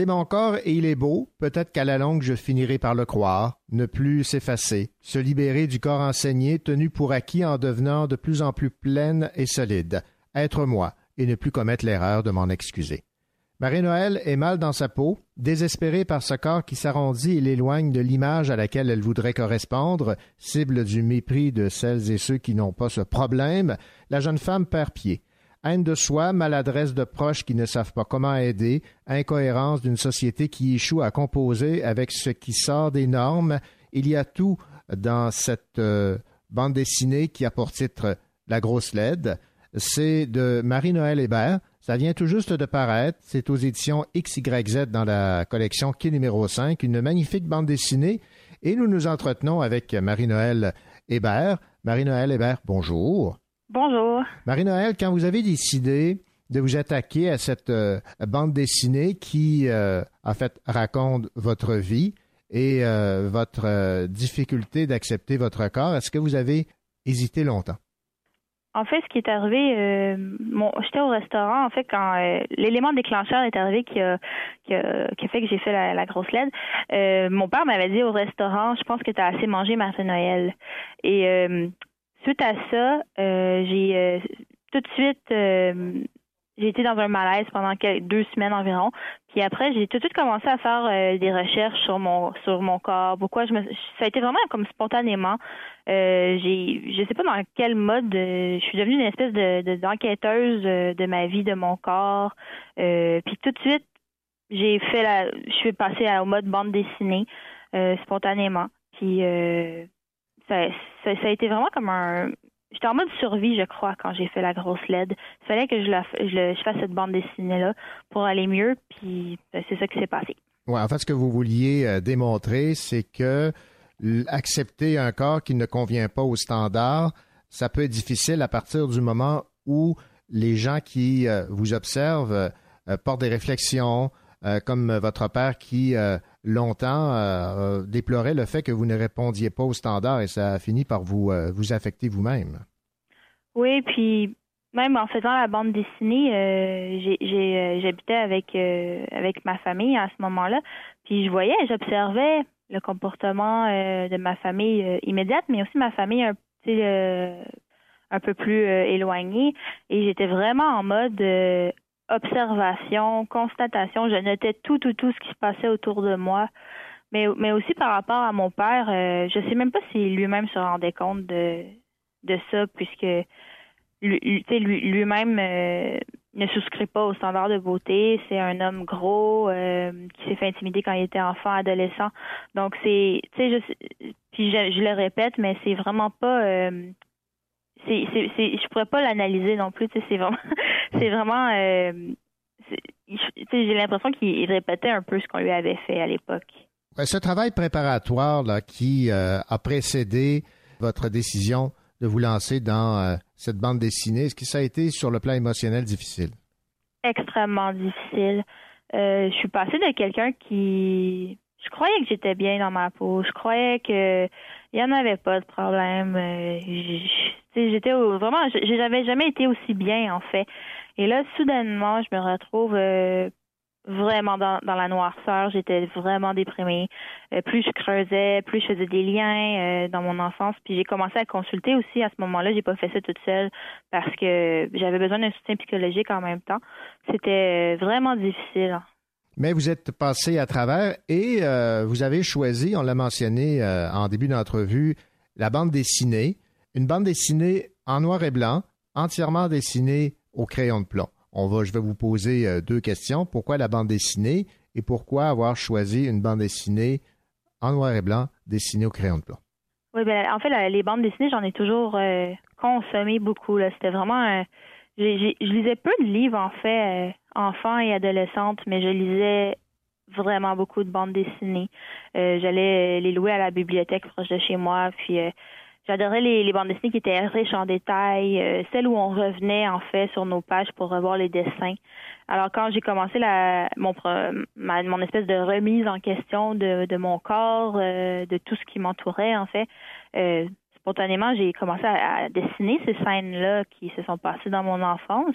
C'est mon corps et il est beau, peut-être qu'à la longue je finirai par le croire, ne plus s'effacer, se libérer du corps enseigné, tenu pour acquis en devenant de plus en plus pleine et solide, être moi, et ne plus commettre l'erreur de m'en excuser. Marie-Noël est mal dans sa peau, désespérée par ce corps qui s'arrondit et l'éloigne de l'image à laquelle elle voudrait correspondre, cible du mépris de celles et ceux qui n'ont pas ce problème, la jeune femme perd pied. Haine de soi, maladresse de proches qui ne savent pas comment aider, incohérence d'une société qui échoue à composer avec ce qui sort des normes, il y a tout dans cette euh, bande dessinée qui a pour titre La grosse LED. C'est de Marie-Noël Hébert. Ça vient tout juste de paraître. C'est aux éditions XYZ dans la collection Qui numéro 5, une magnifique bande dessinée. Et nous nous entretenons avec Marie-Noël Hébert. Marie-Noël Hébert, bonjour. Bonjour. Marie-Noël, quand vous avez décidé de vous attaquer à cette euh, bande dessinée qui, euh, en fait, raconte votre vie et euh, votre euh, difficulté d'accepter votre corps, est-ce que vous avez hésité longtemps? en fait, ce qui est arrivé, euh, j'étais au restaurant, en fait, quand euh, l'élément déclencheur est arrivé qui a, qui a, qui a fait que j'ai fait la, la grosse LED, euh, mon père m'avait dit au restaurant, je pense que tu as assez mangé Martin Noël. Et euh, suite à ça, euh, j'ai euh, tout de suite euh, j'ai été dans un malaise pendant deux semaines environ. Puis après, j'ai tout de suite commencé à faire euh, des recherches sur mon sur mon corps. Pourquoi je me ça a été vraiment comme spontanément. Euh, j'ai je sais pas dans quel mode euh, je suis devenue une espèce de de- d'enquêteuse euh, de ma vie, de mon corps. Puis tout de suite, j'ai fait la je suis passée au mode bande dessinée spontanément. Puis ça, a été vraiment comme un J'étais en mode survie, je crois, quand j'ai fait la grosse LED. Il fallait que je, la, je, fasse cette bande dessinée-là pour aller mieux, puis ben, c'est ça qui s'est passé. Ouais, en fait, ce que vous vouliez euh, démontrer, c'est que accepter un corps qui ne convient pas aux standards, ça peut être difficile à partir du moment où les gens qui euh, vous observent euh, portent des réflexions, euh, comme votre père qui euh, longtemps euh, déplorait le fait que vous ne répondiez pas aux standards et ça a fini par vous, vous affecter vous-même. Oui, puis même en faisant la bande dessinée, j'habitais avec avec ma famille à ce moment-là, puis je voyais, j'observais le comportement de ma famille immédiate, mais aussi ma famille un, un peu plus éloignée, et j'étais vraiment en mode observation, constatation. Je notais tout, tout, tout ce qui se passait autour de moi. Mais, aussi par rapport à mon père, euh, je sais même pas si lui-même se rendait compte de, de ça, puisque lui-même euh, ne souscrit pas aux standards de beauté. C'est un homme gros euh, qui s'est fait intimider quand il était enfant, adolescent. Donc c'est, tu sais, je, le répète, mais c'est vraiment pas. C'est, c'est, c'est, je pourrais pas l'analyser non plus. C'est vraiment, c'est vraiment. euh, j'ai l'impression qu'il répétait un peu ce qu'on lui avait fait à l'époque. Ce travail préparatoire là, qui euh, a précédé votre décision de vous lancer dans euh, cette bande dessinée, est-ce que ça a été sur le plan émotionnel difficile? extrêmement difficile. Je suis passée de quelqu'un qui je croyais que j'étais bien dans ma peau. Je croyais que il y en avait pas de problème. Euh, j'étais vraiment j'avais jamais été aussi bien en fait. Et là soudainement, je me retrouve euh, vraiment dans, dans la noirceur. J'étais vraiment déprimée. Euh, plus je creusais, plus je faisais des liens euh, dans mon enfance. Puis j'ai commencé à consulter aussi à ce moment-là. J'ai pas fait ça toute seule parce que j'avais besoin d'un soutien psychologique en même temps. C'était euh, vraiment difficile. Mais vous êtes passé à travers et euh, vous avez choisi, on l'a mentionné euh, en début d'entrevue, la bande dessinée. Une bande dessinée en noir et blanc, entièrement dessinée au crayon de plomb. On va, je vais vous poser euh, deux questions. Pourquoi la bande dessinée et pourquoi avoir choisi une bande dessinée en noir et blanc dessinée au crayon de plomb? Oui, ben, en fait, les bandes dessinées, j'en ai toujours consommé beaucoup. C'était vraiment je lisais peu de livres, en fait, euh, enfant et adolescente, mais je lisais vraiment beaucoup de bandes dessinées. Euh, J'allais les louer à la bibliothèque proche de chez moi, puis euh, j'adorais les, bandes dessinées qui étaient riches en détails, celles où on revenait, en fait, sur nos pages pour revoir les dessins. Alors, quand j'ai commencé la, mon, ma, mon espèce de remise en question de, mon corps, de tout ce qui m'entourait, en fait, spontanément, j'ai commencé à, dessiner ces scènes-là qui se sont passées dans mon enfance.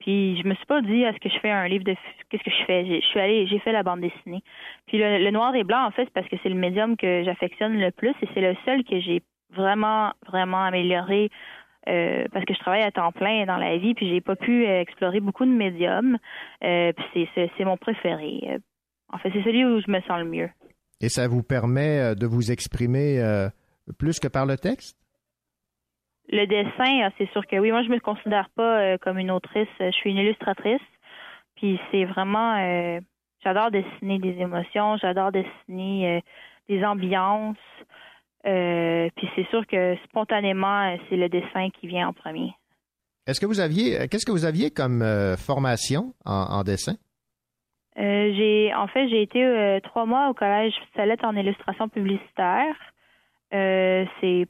Puis je me suis pas dit est-ce que je fais un livre de qu'est-ce que je fais? Je suis allée j'ai fait la bande dessinée. Puis le, noir et blanc en fait c'est parce que c'est le médium que j'affectionne le plus et c'est le seul que j'ai vraiment vraiment amélioré euh, parce que je travaille à temps plein dans la vie puis j'ai pas pu euh, explorer beaucoup de médiums. Euh, puis c'est mon préféré. En fait c'est celui où je me sens le mieux. Et ça vous permet de vous exprimer plus que par le texte? Le dessin, euh, c'est sûr que oui. Moi, je me considère pas euh, comme une autrice. Je suis une illustratrice. Puis c'est vraiment, euh, j'adore dessiner des émotions, j'adore dessiner euh, des ambiances. Euh, puis c'est sûr que spontanément, c'est le dessin qui vient en premier. Est-ce que vous aviez, qu'est-ce que vous aviez comme formation en, en dessin? J'ai, en fait, j'ai été trois mois au collège Salette en illustration publicitaire. Euh, c'est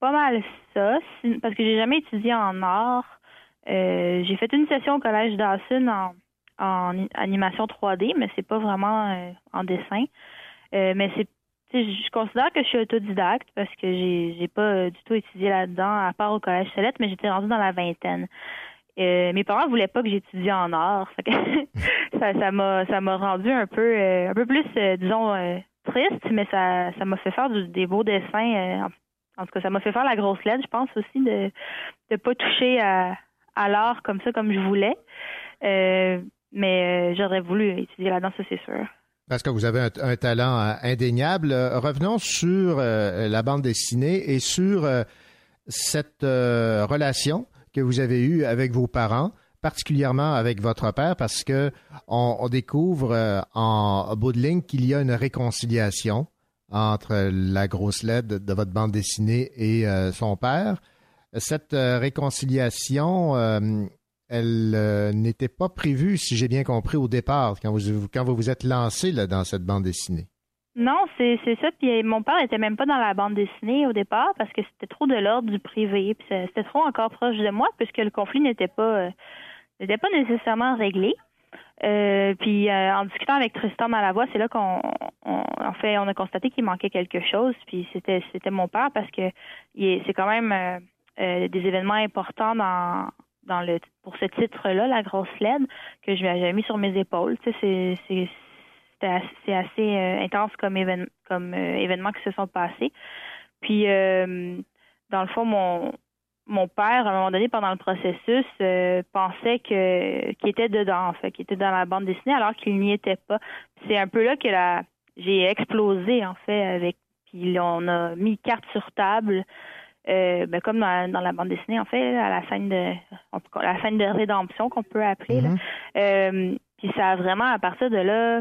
pas mal ça, parce que j'ai jamais étudié en art. Euh, j'ai fait une session au collège Dawson en, en animation 3D, mais c'est pas vraiment euh, en dessin. Euh, mais c'est je considère que je suis autodidacte parce que j'ai j'ai pas euh, du tout étudié là-dedans à part au collège Solette, mais j'étais rendue dans la vingtaine. Euh, mes parents voulaient pas que j'étudie en art, ça m'a ça m'a rendu un peu un peu plus euh, disons triste, mais ça ça m'a fait faire du- des beaux dessins. euh, en, tout cas, ça m'a fait faire la grosse lettre, je pense aussi de de pas toucher à à l'art comme ça comme je voulais. Euh, mais euh, j'aurais voulu étudier là-dedans, ça c'est sûr. Parce que vous avez un, talent indéniable. Revenons sur la bande dessinée et sur cette relation que vous avez eue avec vos parents, particulièrement avec votre père, parce que on, découvre euh, en bout de ligne qu'il y a une réconciliation entre la grosse lettre de votre bande dessinée et euh, son père. Cette euh, réconciliation, elle n'était pas prévue, si j'ai bien compris, au départ, quand vous quand vous, vous êtes lancé là, dans cette bande dessinée. Non, c'est ça. Puis mon père était même pas dans la bande dessinée au départ parce que c'était trop de l'ordre du privé. Puis c'était trop encore proche de moi puisque le conflit n'était pas n'était pas nécessairement réglé. Euh, puis euh, en discutant avec Tristan Malavoie, c'est là qu'on on- en fait on a constaté qu'il manquait quelque chose. Puis c'était c'était mon père parce que c'est quand même euh, des événements importants dans dans le pour ce titre-là, la grosse LED, que je j'avais mis sur mes épaules. Tu sais, c'est c'est assez, intense comme, évén- comme événements qui se sont passés. Puis, dans le fond, mon, mon père, à un moment donné, pendant le processus, euh, pensait que qu'il était dedans, en fait, qu'il était dans la bande dessinée, alors qu'il n'y était pas. C'est un peu là que la, j'ai explosé, en fait, avec. Puis on a mis carte sur table. Euh, ben, comme dans, dans la bande dessinée, en fait, à la scène de on la scène de rédemption qu'on peut appeler. là. Euh, puis ça a vraiment, à partir de là,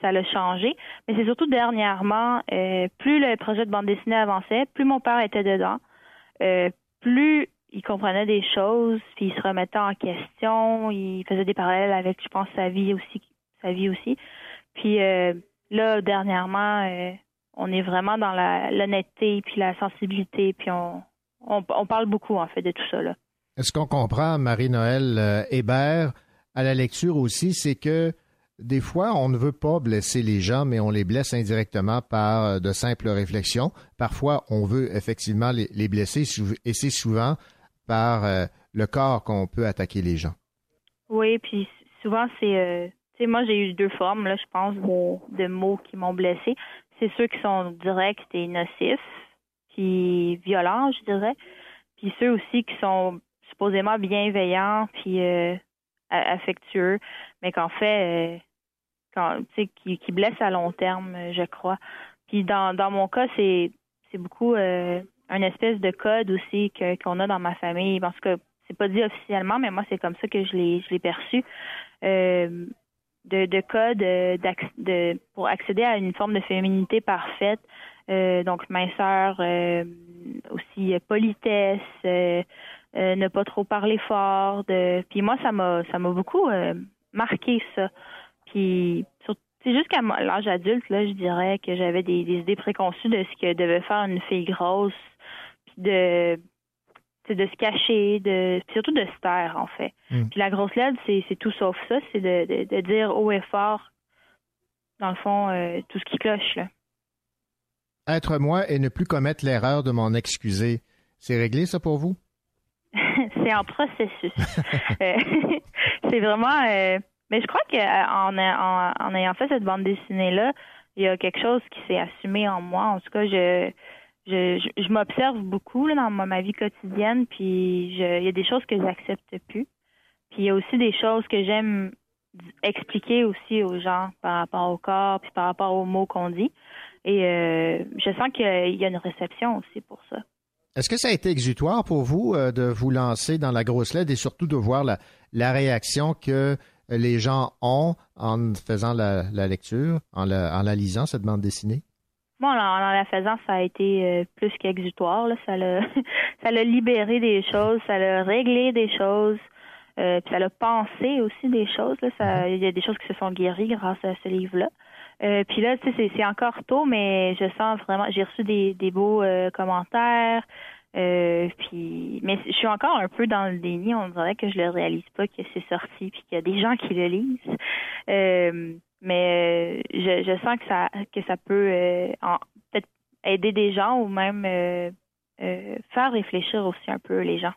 ça l'a changé. Mais c'est surtout dernièrement, euh, plus le projet de bande dessinée avançait, plus mon père était dedans, euh, plus il comprenait des choses, puis il se remettait en question, il faisait des parallèles avec, je pense, sa vie aussi, sa vie aussi. Puis euh, là, dernièrement, euh, on est vraiment dans l'honnêteté, puis la sensibilité, puis on, on, on parle beaucoup en fait de tout ça là. Ce qu'on comprend, Marie-Noël euh, Hébert, à la lecture aussi, c'est que des fois, on ne veut pas blesser les gens, mais on les blesse indirectement par euh, de simples réflexions. Parfois, on veut effectivement les, les blesser, et c'est souvent par euh, le corps qu'on peut attaquer les gens. Oui, puis souvent c'est, euh, tu sais, moi j'ai eu deux formes là, je pense, de, mots qui m'ont blessé. C'est ceux qui sont directs et nocifs, puis violents, je dirais, puis ceux aussi qui sont supposément bienveillants, puis euh, affectueux, mais qu'en fait, euh, quand, qui, qui blessent à long terme, euh, je crois. Puis dans, mon cas, c'est beaucoup euh, un espèce de code aussi que qu'on a dans ma famille. Parce que c'est pas dit officiellement, mais moi c'est comme ça que je l'ai je l'ai perçu. De, de code pour accéder à une forme de féminité parfaite. Donc minceur, aussi politesse, euh, ne pas trop parler fort. De... Puis moi, ça m'a ça m'a beaucoup euh, marqué ça. Puis c'est jusqu'à l'âge adulte, là, je dirais que j'avais des, des idées préconçues de ce que devait faire une fille grosse, puis de de se cacher, de puis surtout de se taire en fait. Mm. Puis la grosse LED, c'est c'est tout sauf ça, c'est de, de, de dire haut et fort, dans le fond, euh, tout ce qui cloche là. Être moi et ne plus commettre l'erreur de m'en excuser, c'est réglé ça pour vous? c'est en processus. Euh, c'est vraiment. euh, mais je crois qu'en en, en ayant fait cette bande dessinée là, il y a quelque chose qui s'est assumé en moi. En tout cas, je je, je, m'observe beaucoup là, dans ma, ma vie quotidienne, puis je, il y a des choses que j'accepte plus. Puis il y a aussi des choses que j'aime expliquer aussi aux gens par rapport au corps, puis par rapport aux mots qu'on dit. Et euh, je sens qu'il y a une réception aussi pour ça. Est-ce que ça a été exutoire pour vous euh, de vous lancer dans la grosse LED et surtout de voir la, la réaction que les gens ont en faisant la, la lecture, en la, en la lisant, cette bande dessinée? Bon, en, en la faisant, ça a été euh, plus qu'exutoire. Ça l'a, ça libéré des choses, ça l'a réglé des choses, euh, puis ça l'a pensé aussi des choses. Là. Ça, il y a des choses qui se sont guéries grâce à ce livre-là. Euh, puis là, tu sais, c'est, encore tôt, mais je sens vraiment. J'ai reçu des, beaux euh, commentaires. Euh, puis, mais je suis encore un peu dans le déni. On dirait que je le réalise pas que c'est sorti, puis qu'il y a des gens qui le lisent. Euh, mais euh, je, je sens que ça que ça peut euh, en- aider des gens ou même faire réfléchir aussi un peu les gens.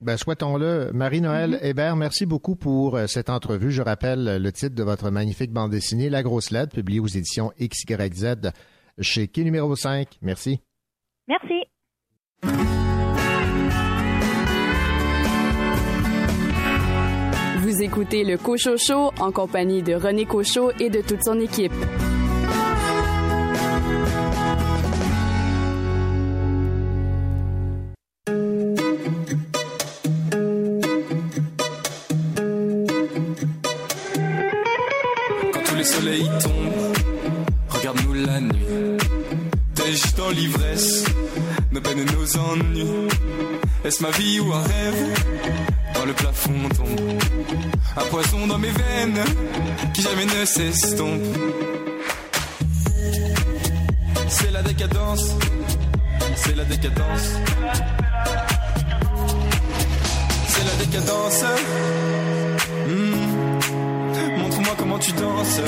Ben, souhaitons-le. Marie-Noël Mhm. Hébert, merci beaucoup pour euh, cette entrevue. Je rappelle euh, le titre de votre magnifique bande dessinée, La Grosse Lettre, publiée aux éditions XYZ chez Quai numéro 5. Merci. Merci. Vous écoutez le Cochocho en compagnie de René Cochot et de toute son équipe. L'ivresse, nos peines et nos ennuis. Est-ce ma vie ou un rêve Dans le plafond tombe un poison dans mes veines qui jamais ne s'estompe. C'est la décadence, c'est la décadence. C'est la décadence. Hmm. Montre-moi comment tu danses.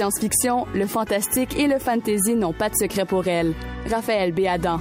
Science-fiction, le fantastique et le fantasy n'ont pas de secret pour elle. Raphaël Béadan.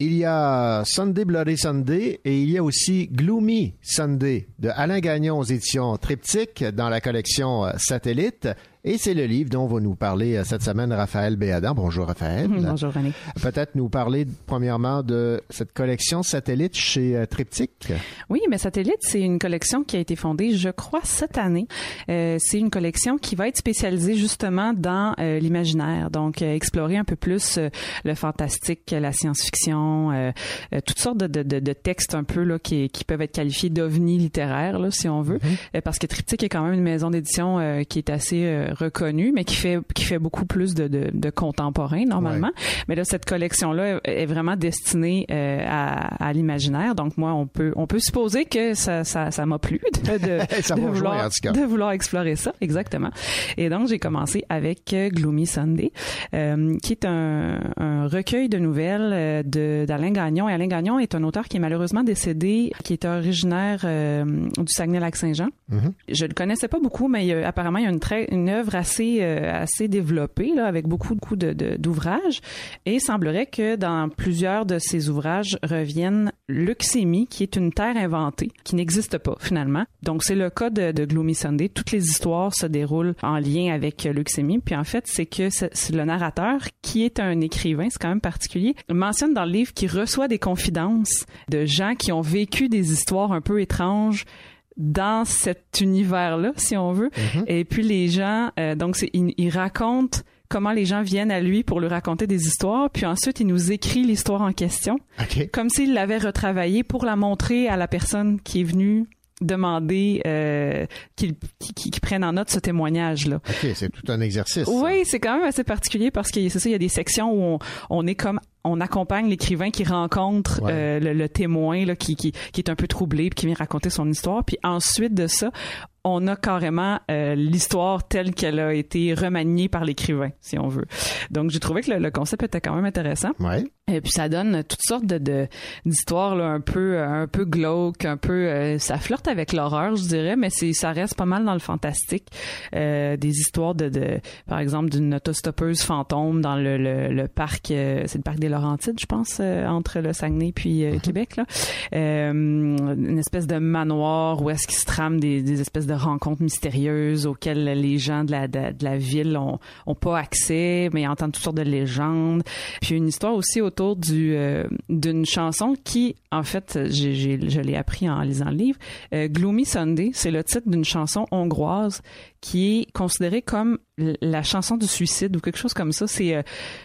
Il y a Sunday Bloody Sunday et il y a aussi Gloomy Sunday de Alain Gagnon aux éditions Triptyque dans la collection euh, Satellite. Et c'est le livre dont va nous parler euh, cette semaine Raphaël Béadan. Bonjour Raphaël. Bonjour René. Peut-être nous parler premièrement de cette collection Satellite chez euh, Triptyque. Oui, mais Satellite, c'est une collection qui a été fondée, je crois, cette année. Euh, c'est une collection qui va être spécialisée justement dans euh, l'imaginaire, donc euh, explorer un peu plus le fantastique, la science-fiction, toutes sortes de, de, de, de textes un peu là qui, qui peuvent être qualifiés d'ovnis littéraires, là, si on veut, Euh, parce que Triptyque est quand même une maison d'édition qui est assez reconnue, mais qui fait qui fait beaucoup plus de, de, de contemporain normalement. Mais là, cette collection-là est vraiment destinée euh, à, à l'imaginaire. Donc moi, on peut on peut supposer que ça ça ça m'a plu de, de, Ça de va rejoindre, vouloir en tout cas. de vouloir explorer ça exactement. Et donc j'ai commencé avec euh, Gloomy Sunday, euh, qui est un, un recueil de nouvelles de d'Alain Gagnon. Et Alain Gagnon est un auteur qui est malheureusement décédé, qui est originaire euh, du Saguenay-Lac-Saint-Jean. Mhm. Je le connaissais pas beaucoup, mais il y a- apparemment il y a une très une œuvre assez euh, développée avec beaucoup beaucoup de- d'ouvrages. Et il semblerait que dans plusieurs de ces ouvrages reviennent Leuxémie, qui est une terre inventée, qui n'existe pas finalement. Donc c'est le cas de, Gloomy Sunday. Toutes les histoires se déroulent en lien avec Leuxémie. Puis en fait, c'est que c'est le narrateur, qui est un écrivain, c'est quand même particulier, mentionne dans le livre qu'il reçoit des confidences de gens qui ont vécu des histoires un peu étranges dans cet univers-là, si on veut. Et puis les gens, euh, donc c'est, il, il raconte comment les gens viennent à lui pour lui raconter des histoires, puis ensuite il nous écrit l'histoire en question, comme s'il l'avait retravaillée pour la montrer à la personne qui est venue demander euh, qu'il qu'il- qu'il prenne en note ce témoignage-là. OK, c'est tout un exercice. ça. Oui, c'est quand même assez particulier parce que c'est ça, il y a des sections où on, on est comme on accompagne l'écrivain qui rencontre euh, le, le témoin là, qui, qui, qui est un peu troublé puis qui vient raconter son histoire. Puis ensuite de ça, on a carrément euh, l'histoire telle qu'elle a été remaniée par l'écrivain, si on veut. Donc j'ai trouvé que le, le concept était quand même intéressant. Et puis ça donne toutes sortes de de- d'histoires là, un peu un peu glauques, un peu euh, ça flirte avec l'horreur, je dirais, mais c'est ça reste pas mal dans le fantastique. Euh, des histoires de, de par exemple d'une autostoppeuse fantôme dans le, le, le parc, euh, c'est le parc des Laurentides, je pense, euh, entre le Saguenay puis euh, Québec là. Euh, une espèce de manoir où est-ce qu'il se trame des, des espèces de rencontres mystérieuses auxquelles les gens de la de, de la ville ont, ont pas accès, mais ils entendent toutes sortes de légendes. Puis une histoire aussi autour euh, d'une chanson qui, en fait, je l'ai appris en lisant le livre. Euh, Gloomy Sunday, c'est le titre d'une chanson hongroise qui est considérée comme la chanson du suicide ou quelque chose comme ça. C'est euh,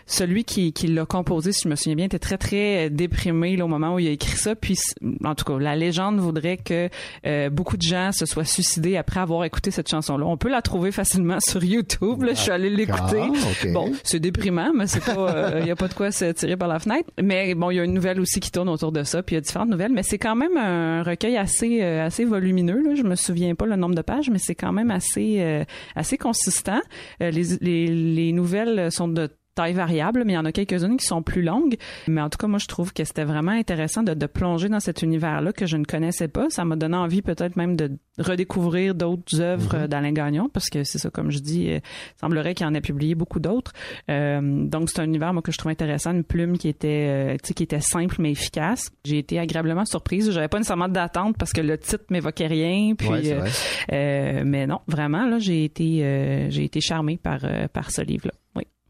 celui qui, qui l'a composé, si je me souviens bien, était très très euh, déprimé là, au moment où il a écrit ça. Puis, en tout cas, la légende voudrait que euh, beaucoup de gens se soient suicidés après avoir écouté cette chanson-là. On peut la trouver facilement sur YouTube. Là, je suis allée l'écouter. ok. Bon, c'est déprimant, mais c'est pas, il y a pas de quoi se tirer par la fenêtre. Mais bon, il y a une nouvelle aussi qui tourne autour de ça, puis il y a différentes nouvelles. Mais c'est quand même un recueil assez, euh, assez volumineux. Là. Je me souviens pas le nombre de pages, mais c'est quand même assez, euh, assez consistant. Euh, les, les, les nouvelles sont de taille variable, mais il y en a quelques-unes qui sont plus longues. Mais en tout cas, moi, je trouve que c'était vraiment intéressant de, de plonger dans cet univers-là que je ne connaissais pas. Ça m'a donné envie peut-être même de redécouvrir d'autres œuvres euh, d'Alain Gagnon, parce que c'est ça, comme je dis, euh, il semblerait qu'il en ait publié beaucoup d'autres. Euh, donc, c'est un univers, moi, que je trouve intéressant, une plume qui était, euh, tu sais, qui était simple mais efficace. J'ai été agréablement surprise. J'avais pas nécessairement d'attente parce que le titre m'évoquait rien. Puis, Ouais, euh, euh, mais non, vraiment, là, j'ai été, euh, j'ai été charmée par, euh, par ce livre-là.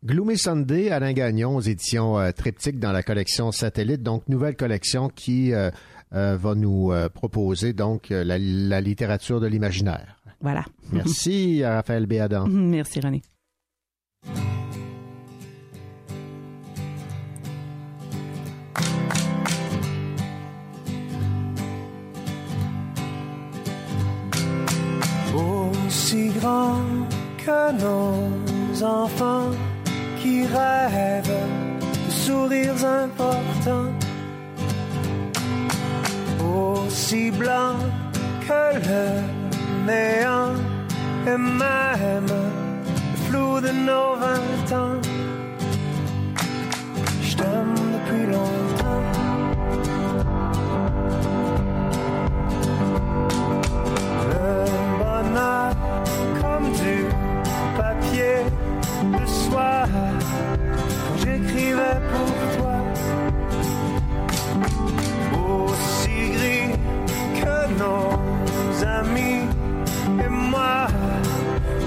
Gloomy Sunday, Alain Gagnon aux éditions euh, Triptyque dans la collection Satellite. Donc, nouvelle collection qui euh, euh, va nous euh, proposer donc la, la littérature de l'imaginaire. Voilà. Merci à Raphaël Béadan. Merci, René. aussi grand que nos enfants qui rêvent de sourires importants, aussi blanc que le néant et même le flou de nos vingt ans. Je t'aime depuis longtemps. Quand j'écrivais pour toi. Aussi gris que nos amis et moi,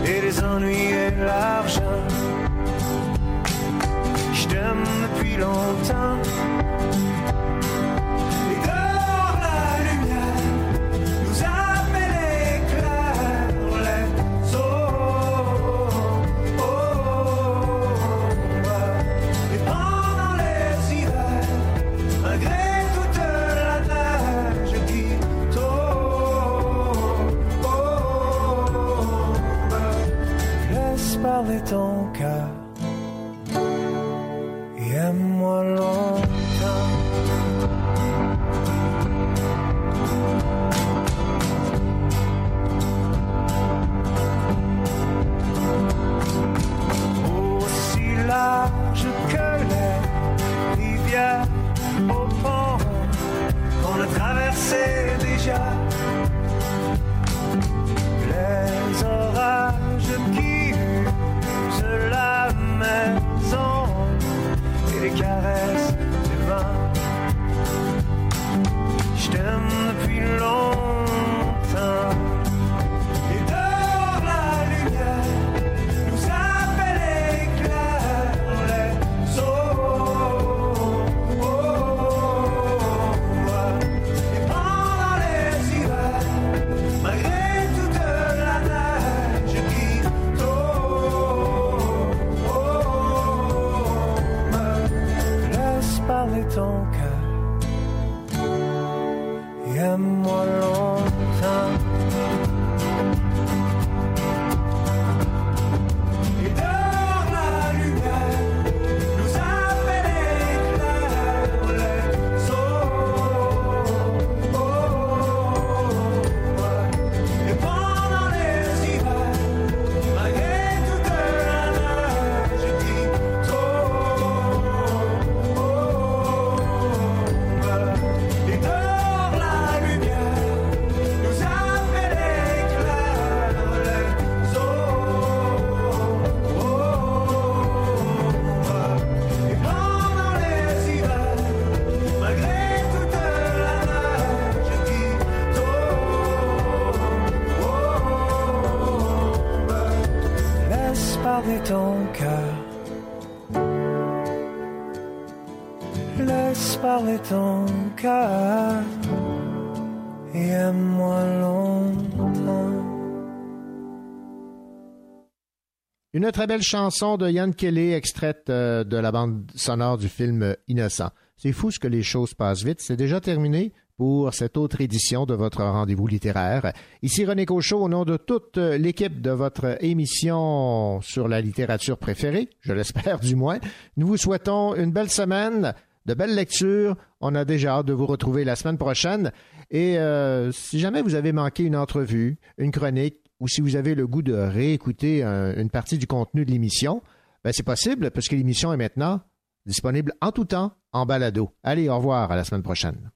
et les ennuis et l'argent. Je t'aime depuis longtemps. don't Une très belle chanson de Yann Kelly, extraite euh, de la bande sonore du film Innocent. C'est fou ce que les choses passent vite. C'est déjà terminé pour cette autre édition de votre rendez-vous littéraire. Ici René Cochot, au nom de toute l'équipe de votre émission sur la littérature préférée, je l'espère du moins, nous vous souhaitons une belle semaine, de belles lectures. On a déjà hâte de vous retrouver la semaine prochaine. Et euh, si jamais vous avez manqué une entrevue, une chronique, ou si vous avez le goût de réécouter un- une partie du contenu de l'émission, ben c'est possible parce que l'émission est maintenant disponible en tout temps en balado. Allez, au revoir, à la semaine prochaine.